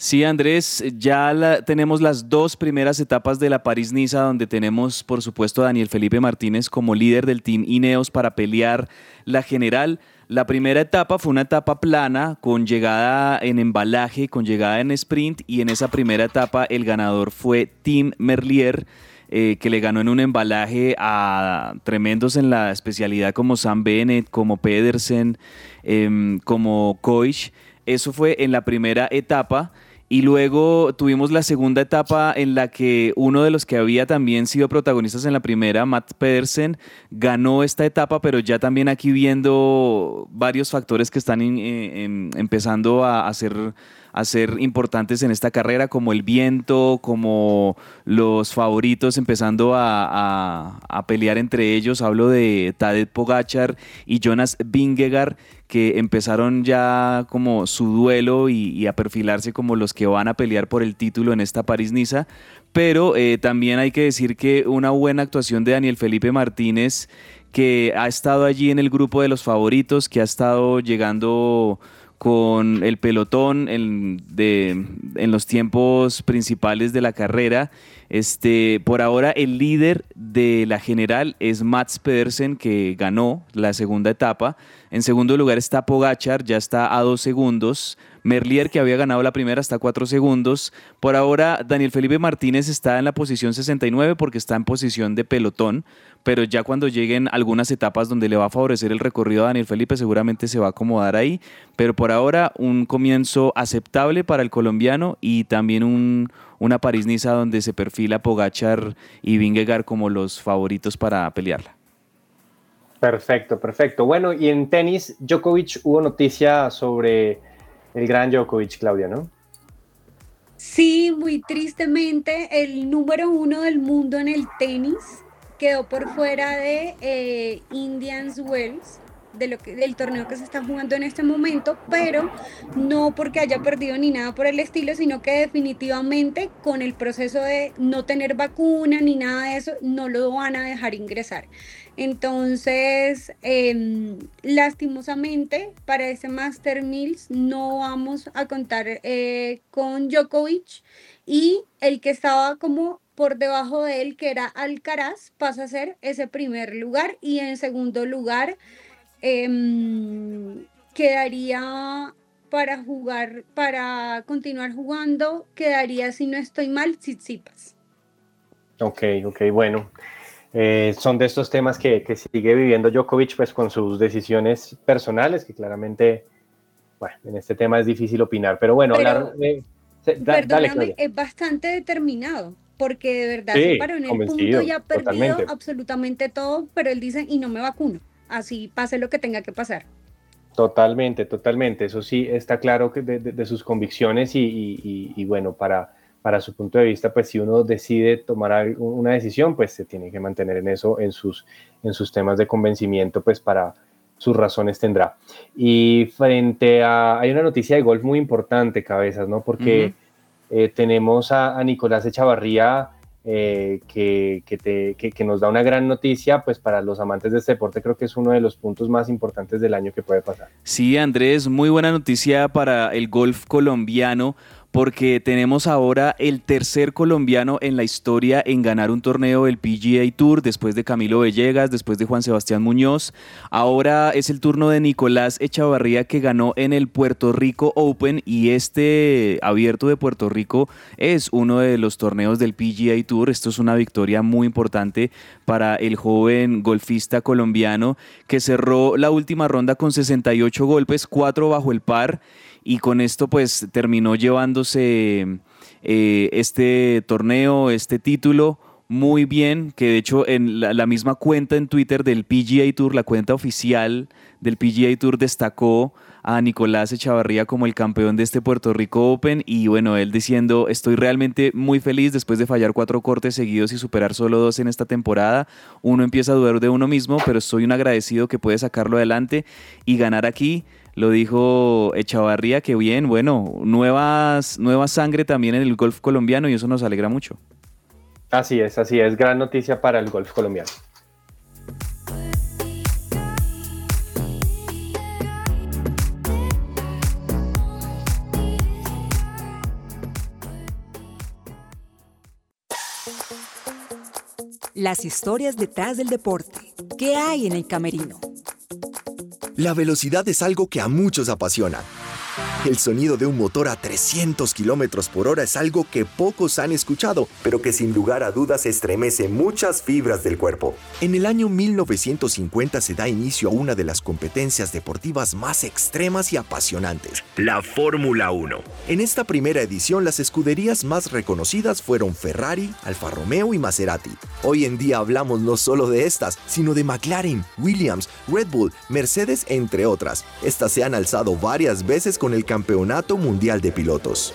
Sí, Andrés, ya tenemos las dos primeras etapas de la París-Niza, donde tenemos, por supuesto, a Daniel Felipe Martínez como líder del Team Ineos para pelear la general. La primera etapa fue una etapa plana, con llegada en embalaje, con llegada en sprint, y en esa primera etapa el ganador fue Team Merlier. Eh, que le ganó en un embalaje a tremendos en la especialidad como Sam Bennett, como Pedersen, em, como Koich. Eso fue en la primera etapa. Y luego tuvimos la segunda etapa en la que uno de los que había también sido protagonistas en la primera, Matt Pedersen, ganó esta etapa, pero ya también aquí viendo varios factores que están eh, empezando a hacer a ser importantes en esta carrera, como el viento, como los favoritos empezando a, pelear entre ellos. Hablo de Tadej Pogachar y Jonas Vingegaard, que empezaron ya como su duelo y, a perfilarse como los que van a pelear por el título en esta París-Niza. Pero eh, también hay que decir que una buena actuación de Daniel Felipe Martínez, que ha estado allí en el grupo de los favoritos, que ha estado llegando con el pelotón en, los tiempos principales de la carrera. Este, por ahora el líder de la general es Mats Pedersen que ganó la segunda etapa. En segundo lugar está Pogachar, ya está a dos segundos. Merlier, que había ganado la primera, está a cuatro segundos. Por ahora, Daniel Felipe Martínez está en la posición 69 porque está en posición de pelotón pero ya cuando lleguen algunas etapas donde le va a favorecer el recorrido a Daniel Felipe, seguramente se va a acomodar ahí. Pero por ahora, un comienzo aceptable para el colombiano y también un, una París-Niza donde se perfila Pogachar y Vingegaard como los favoritos para pelearla. Perfecto, perfecto. Bueno, y en tenis, Djokovic, hubo noticia sobre el gran Djokovic, Claudia, ¿no? Sí, muy tristemente, el número uno del mundo en el tenis quedó por fuera de eh, Indians Wells, del torneo que se está jugando en este momento, pero no porque haya perdido ni nada por el estilo, sino que definitivamente con el proceso de no tener vacuna ni nada de eso, no lo van a dejar ingresar. Entonces, em, lastimosamente, para ese Master Mills no vamos a contar eh, con Djokovic y el que estaba como por debajo de él, que era Alcaraz, pasa a ser ese primer lugar. Y en segundo lugar, em, quedaría para jugar, para continuar jugando, quedaría, si no estoy mal, Tsitsipas. Ok, ok, bueno. Eh, son de estos temas que, sigue viviendo Djokovic pues con sus decisiones personales, que claramente, bueno, en este tema es difícil opinar, pero bueno, hablar de... perdóname, es bastante determinado porque de verdad se paró en el punto y ha perdido absolutamente todo, pero él dice, y no me vacuno, así pase lo que tenga que pasar. Totalmente, totalmente, eso sí está claro que de, sus convicciones y, bueno, para, para su punto de vista, pues si uno decide tomar una decisión, pues se tiene que mantener en eso, en sus, en sus temas de convencimiento, pues para sus razones tendrá. Y frente a, hay una noticia de golf muy importante, cabezas, ¿no? Porque eh, tenemos a, Nicolás Echavarría, eh, que, que, que, nos da una gran noticia, pues para los amantes de este deporte creo que es uno de los puntos más importantes del año que puede pasar. Sí, Andrés, muy buena noticia para el golf colombiano porque tenemos ahora el tercer colombiano en la historia en ganar un torneo del PGA Tour, después de Camilo Villegas, después de Juan Sebastián Muñoz. Ahora es el turno de Nicolás Echavarría que ganó en el Puerto Rico Open y este abierto de Puerto Rico es uno de los torneos del PGA Tour. Esto es una victoria muy importante para el joven golfista colombiano que cerró la última ronda con 68 golpes, 4 bajo el par y con esto pues terminó llevándose eh, este torneo, este título muy bien, que de hecho en la, misma cuenta en Twitter del PGA Tour, la cuenta oficial del PGA Tour destacó a Nicolás Echavarría como el campeón de este Puerto Rico Open y bueno, él diciendo, estoy realmente muy feliz después de fallar cuatro cortes seguidos y superar solo dos en esta temporada. Uno empieza a dudar de uno mismo, pero estoy un agradecido que puede sacarlo adelante y ganar aquí lo dijo Echavarría, que bien, bueno, nuevas, nueva sangre también en el golf colombiano y eso nos alegra mucho. Así es, así es, gran noticia para el golf colombiano. Las historias detrás del deporte. ¿Qué hay en el camerino? La velocidad es algo que a muchos apasiona. El sonido de un motor a 300 km por hora es algo que pocos han escuchado, pero que sin lugar a dudas estremece muchas fibras del cuerpo. En el año 1950 se da inicio a una de las competencias deportivas más extremas y apasionantes, la Fórmula 1. En esta primera edición las escuderías más reconocidas fueron Ferrari, Alfa Romeo y Maserati. Hoy en día hablamos no solo de estas, sino de McLaren, Williams, Red Bull, Mercedes, entre otras. Estas se han alzado varias veces con el Campeonato Mundial de Pilotos.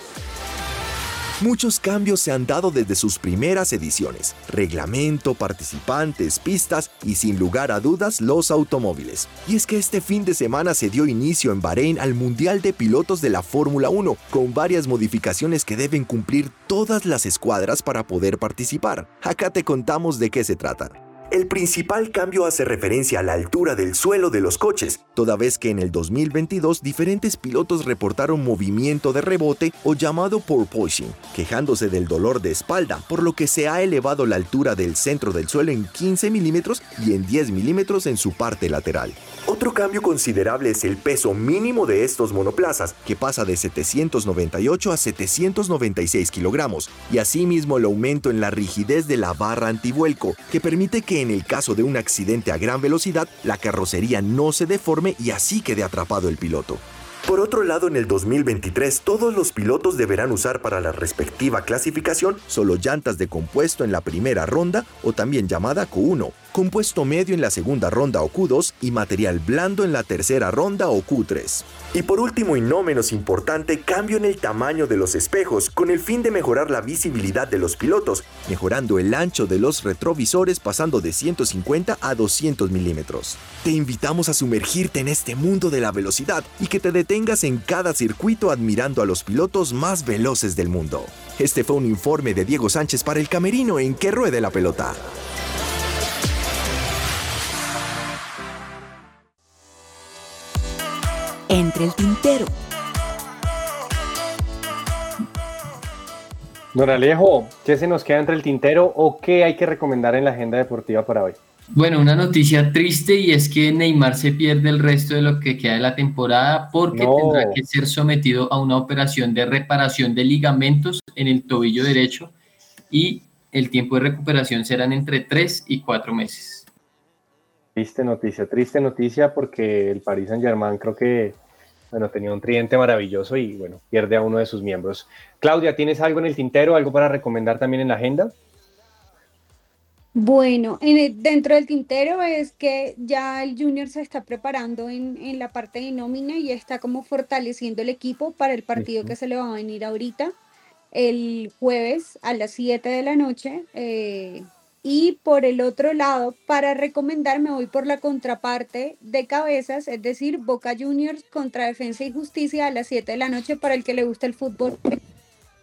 Muchos cambios se han dado desde sus primeras ediciones. Reglamento, participantes, pistas y sin lugar a dudas los automóviles. Y es que este fin de semana se dio inicio en Bahrein al Mundial de Pilotos de la Fórmula 1, con varias modificaciones que deben cumplir todas las escuadras para poder participar. Acá te contamos de qué se trata. El principal cambio hace referencia a la altura del suelo de los coches, toda vez que en el 2022 diferentes pilotos reportaron movimiento de rebote o llamado porpoising, quejándose del dolor de espalda, por lo que se ha elevado la altura del centro del suelo en 15 milímetros y en 10 milímetros en su parte lateral. Otro cambio considerable es el peso mínimo de estos monoplazas, que pasa de 798 a 796 kilogramos, y asimismo el aumento en la rigidez de la barra antivuelco, que permite que en el caso de un accidente a gran velocidad, la carrocería no se deforme y así quede atrapado el piloto. Por otro lado, en el 2023 todos los pilotos deberán usar para la respectiva clasificación solo llantas de compuesto en la primera ronda o también llamada Q1, compuesto medio en la segunda ronda o Q2 y material blando en la tercera ronda o Q3. Y por último y no menos importante, cambio en el tamaño de los espejos con el fin de mejorar la visibilidad de los pilotos, mejorando el ancho de los retrovisores pasando de 150 a 200 milímetros. Te invitamos a sumergirte en este mundo de la velocidad y que te detengas en cada circuito admirando a los pilotos más veloces del mundo. Este fue un informe de Diego Sánchez para el Camerino en que ruede la pelota. entre el tintero. Don Alejo, ¿qué se nos queda entre el tintero o qué hay que recomendar en la agenda deportiva para hoy? Bueno, una noticia triste y es que Neymar se pierde el resto de lo que queda de la temporada porque tendrá que ser sometido a una operación de reparación de ligamentos en el tobillo derecho y el tiempo de recuperación serán entre 3 y 4 meses. Triste noticia, triste noticia porque el Paris Saint Germain creo que bueno, tenía un tridente maravilloso y bueno, pierde a uno de sus miembros. Claudia, ¿tienes algo en el tintero, algo para recomendar también en la agenda? Bueno, dentro del tintero es que ya el Junior se está preparando en, la parte de nómina y está como fortaleciendo el equipo para el partido que se le va a venir ahorita. el jueves a las 7 de la noche. eh, y por el otro lado, para recomendar, me voy por la contraparte de cabezas, es decir, Boca Juniors contra Defensa y Justicia a las 7 de la noche para el que le gusta el fútbol.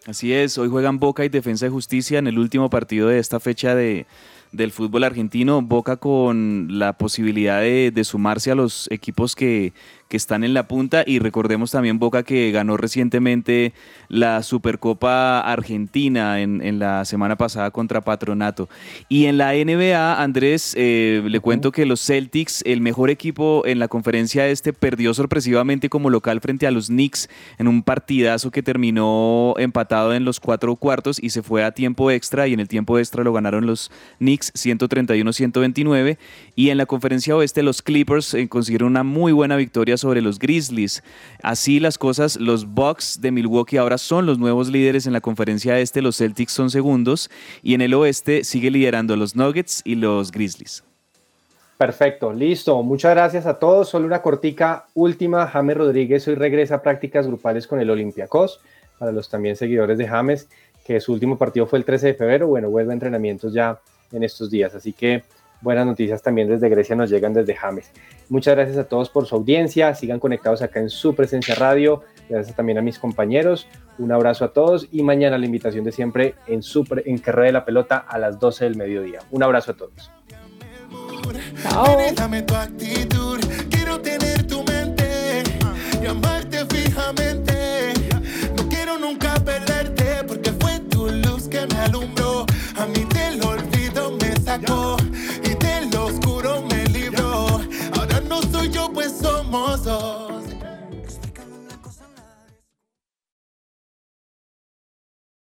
Así es, hoy juegan Boca y Defensa de Justicia en el último partido de esta fecha de, del fútbol argentino. Boca con la posibilidad de, de sumarse a los equipos que, que están en la punta y recordemos también Boca que ganó recientemente la Supercopa Argentina en, en la semana pasada contra Patronato. Y en la NBA, Andrés, eh, le cuento que los Celtics, el mejor equipo en la conferencia este, perdió sorpresivamente como local frente a los Knicks en un partidazo que terminó empatado en los cuatro cuartos y se fue a tiempo extra y en el tiempo extra lo ganaron los Knicks 131-129 y en la conferencia oeste los Clippers eh, consiguieron una muy buena victoria sobre los Grizzlies. Así las cosas, los Bucks de Milwaukee ahora son los nuevos líderes en la conferencia este, los Celtics son segundos y en el oeste sigue liderando los Nuggets y los Grizzlies. Perfecto, listo. Muchas gracias a todos. Solo una cortica última. James Rodríguez hoy regresa a prácticas grupales con el Olympiacos. Para los también seguidores de James, que su último partido fue el 13 de febrero. Bueno, vuelve a entrenamientos ya en estos días. Así que buenas noticias también desde Grecia nos llegan desde James. Muchas gracias a todos por su audiencia. Sigan conectados acá en su presencia radio. Gracias también a mis compañeros. Un abrazo a todos y mañana la invitación de siempre en, super, en Carrera de la Pelota a las 12 del mediodía. Un abrazo a todos. Alumbró. Y del oscuro me libró. Ahora no soy yo, pues somos dos.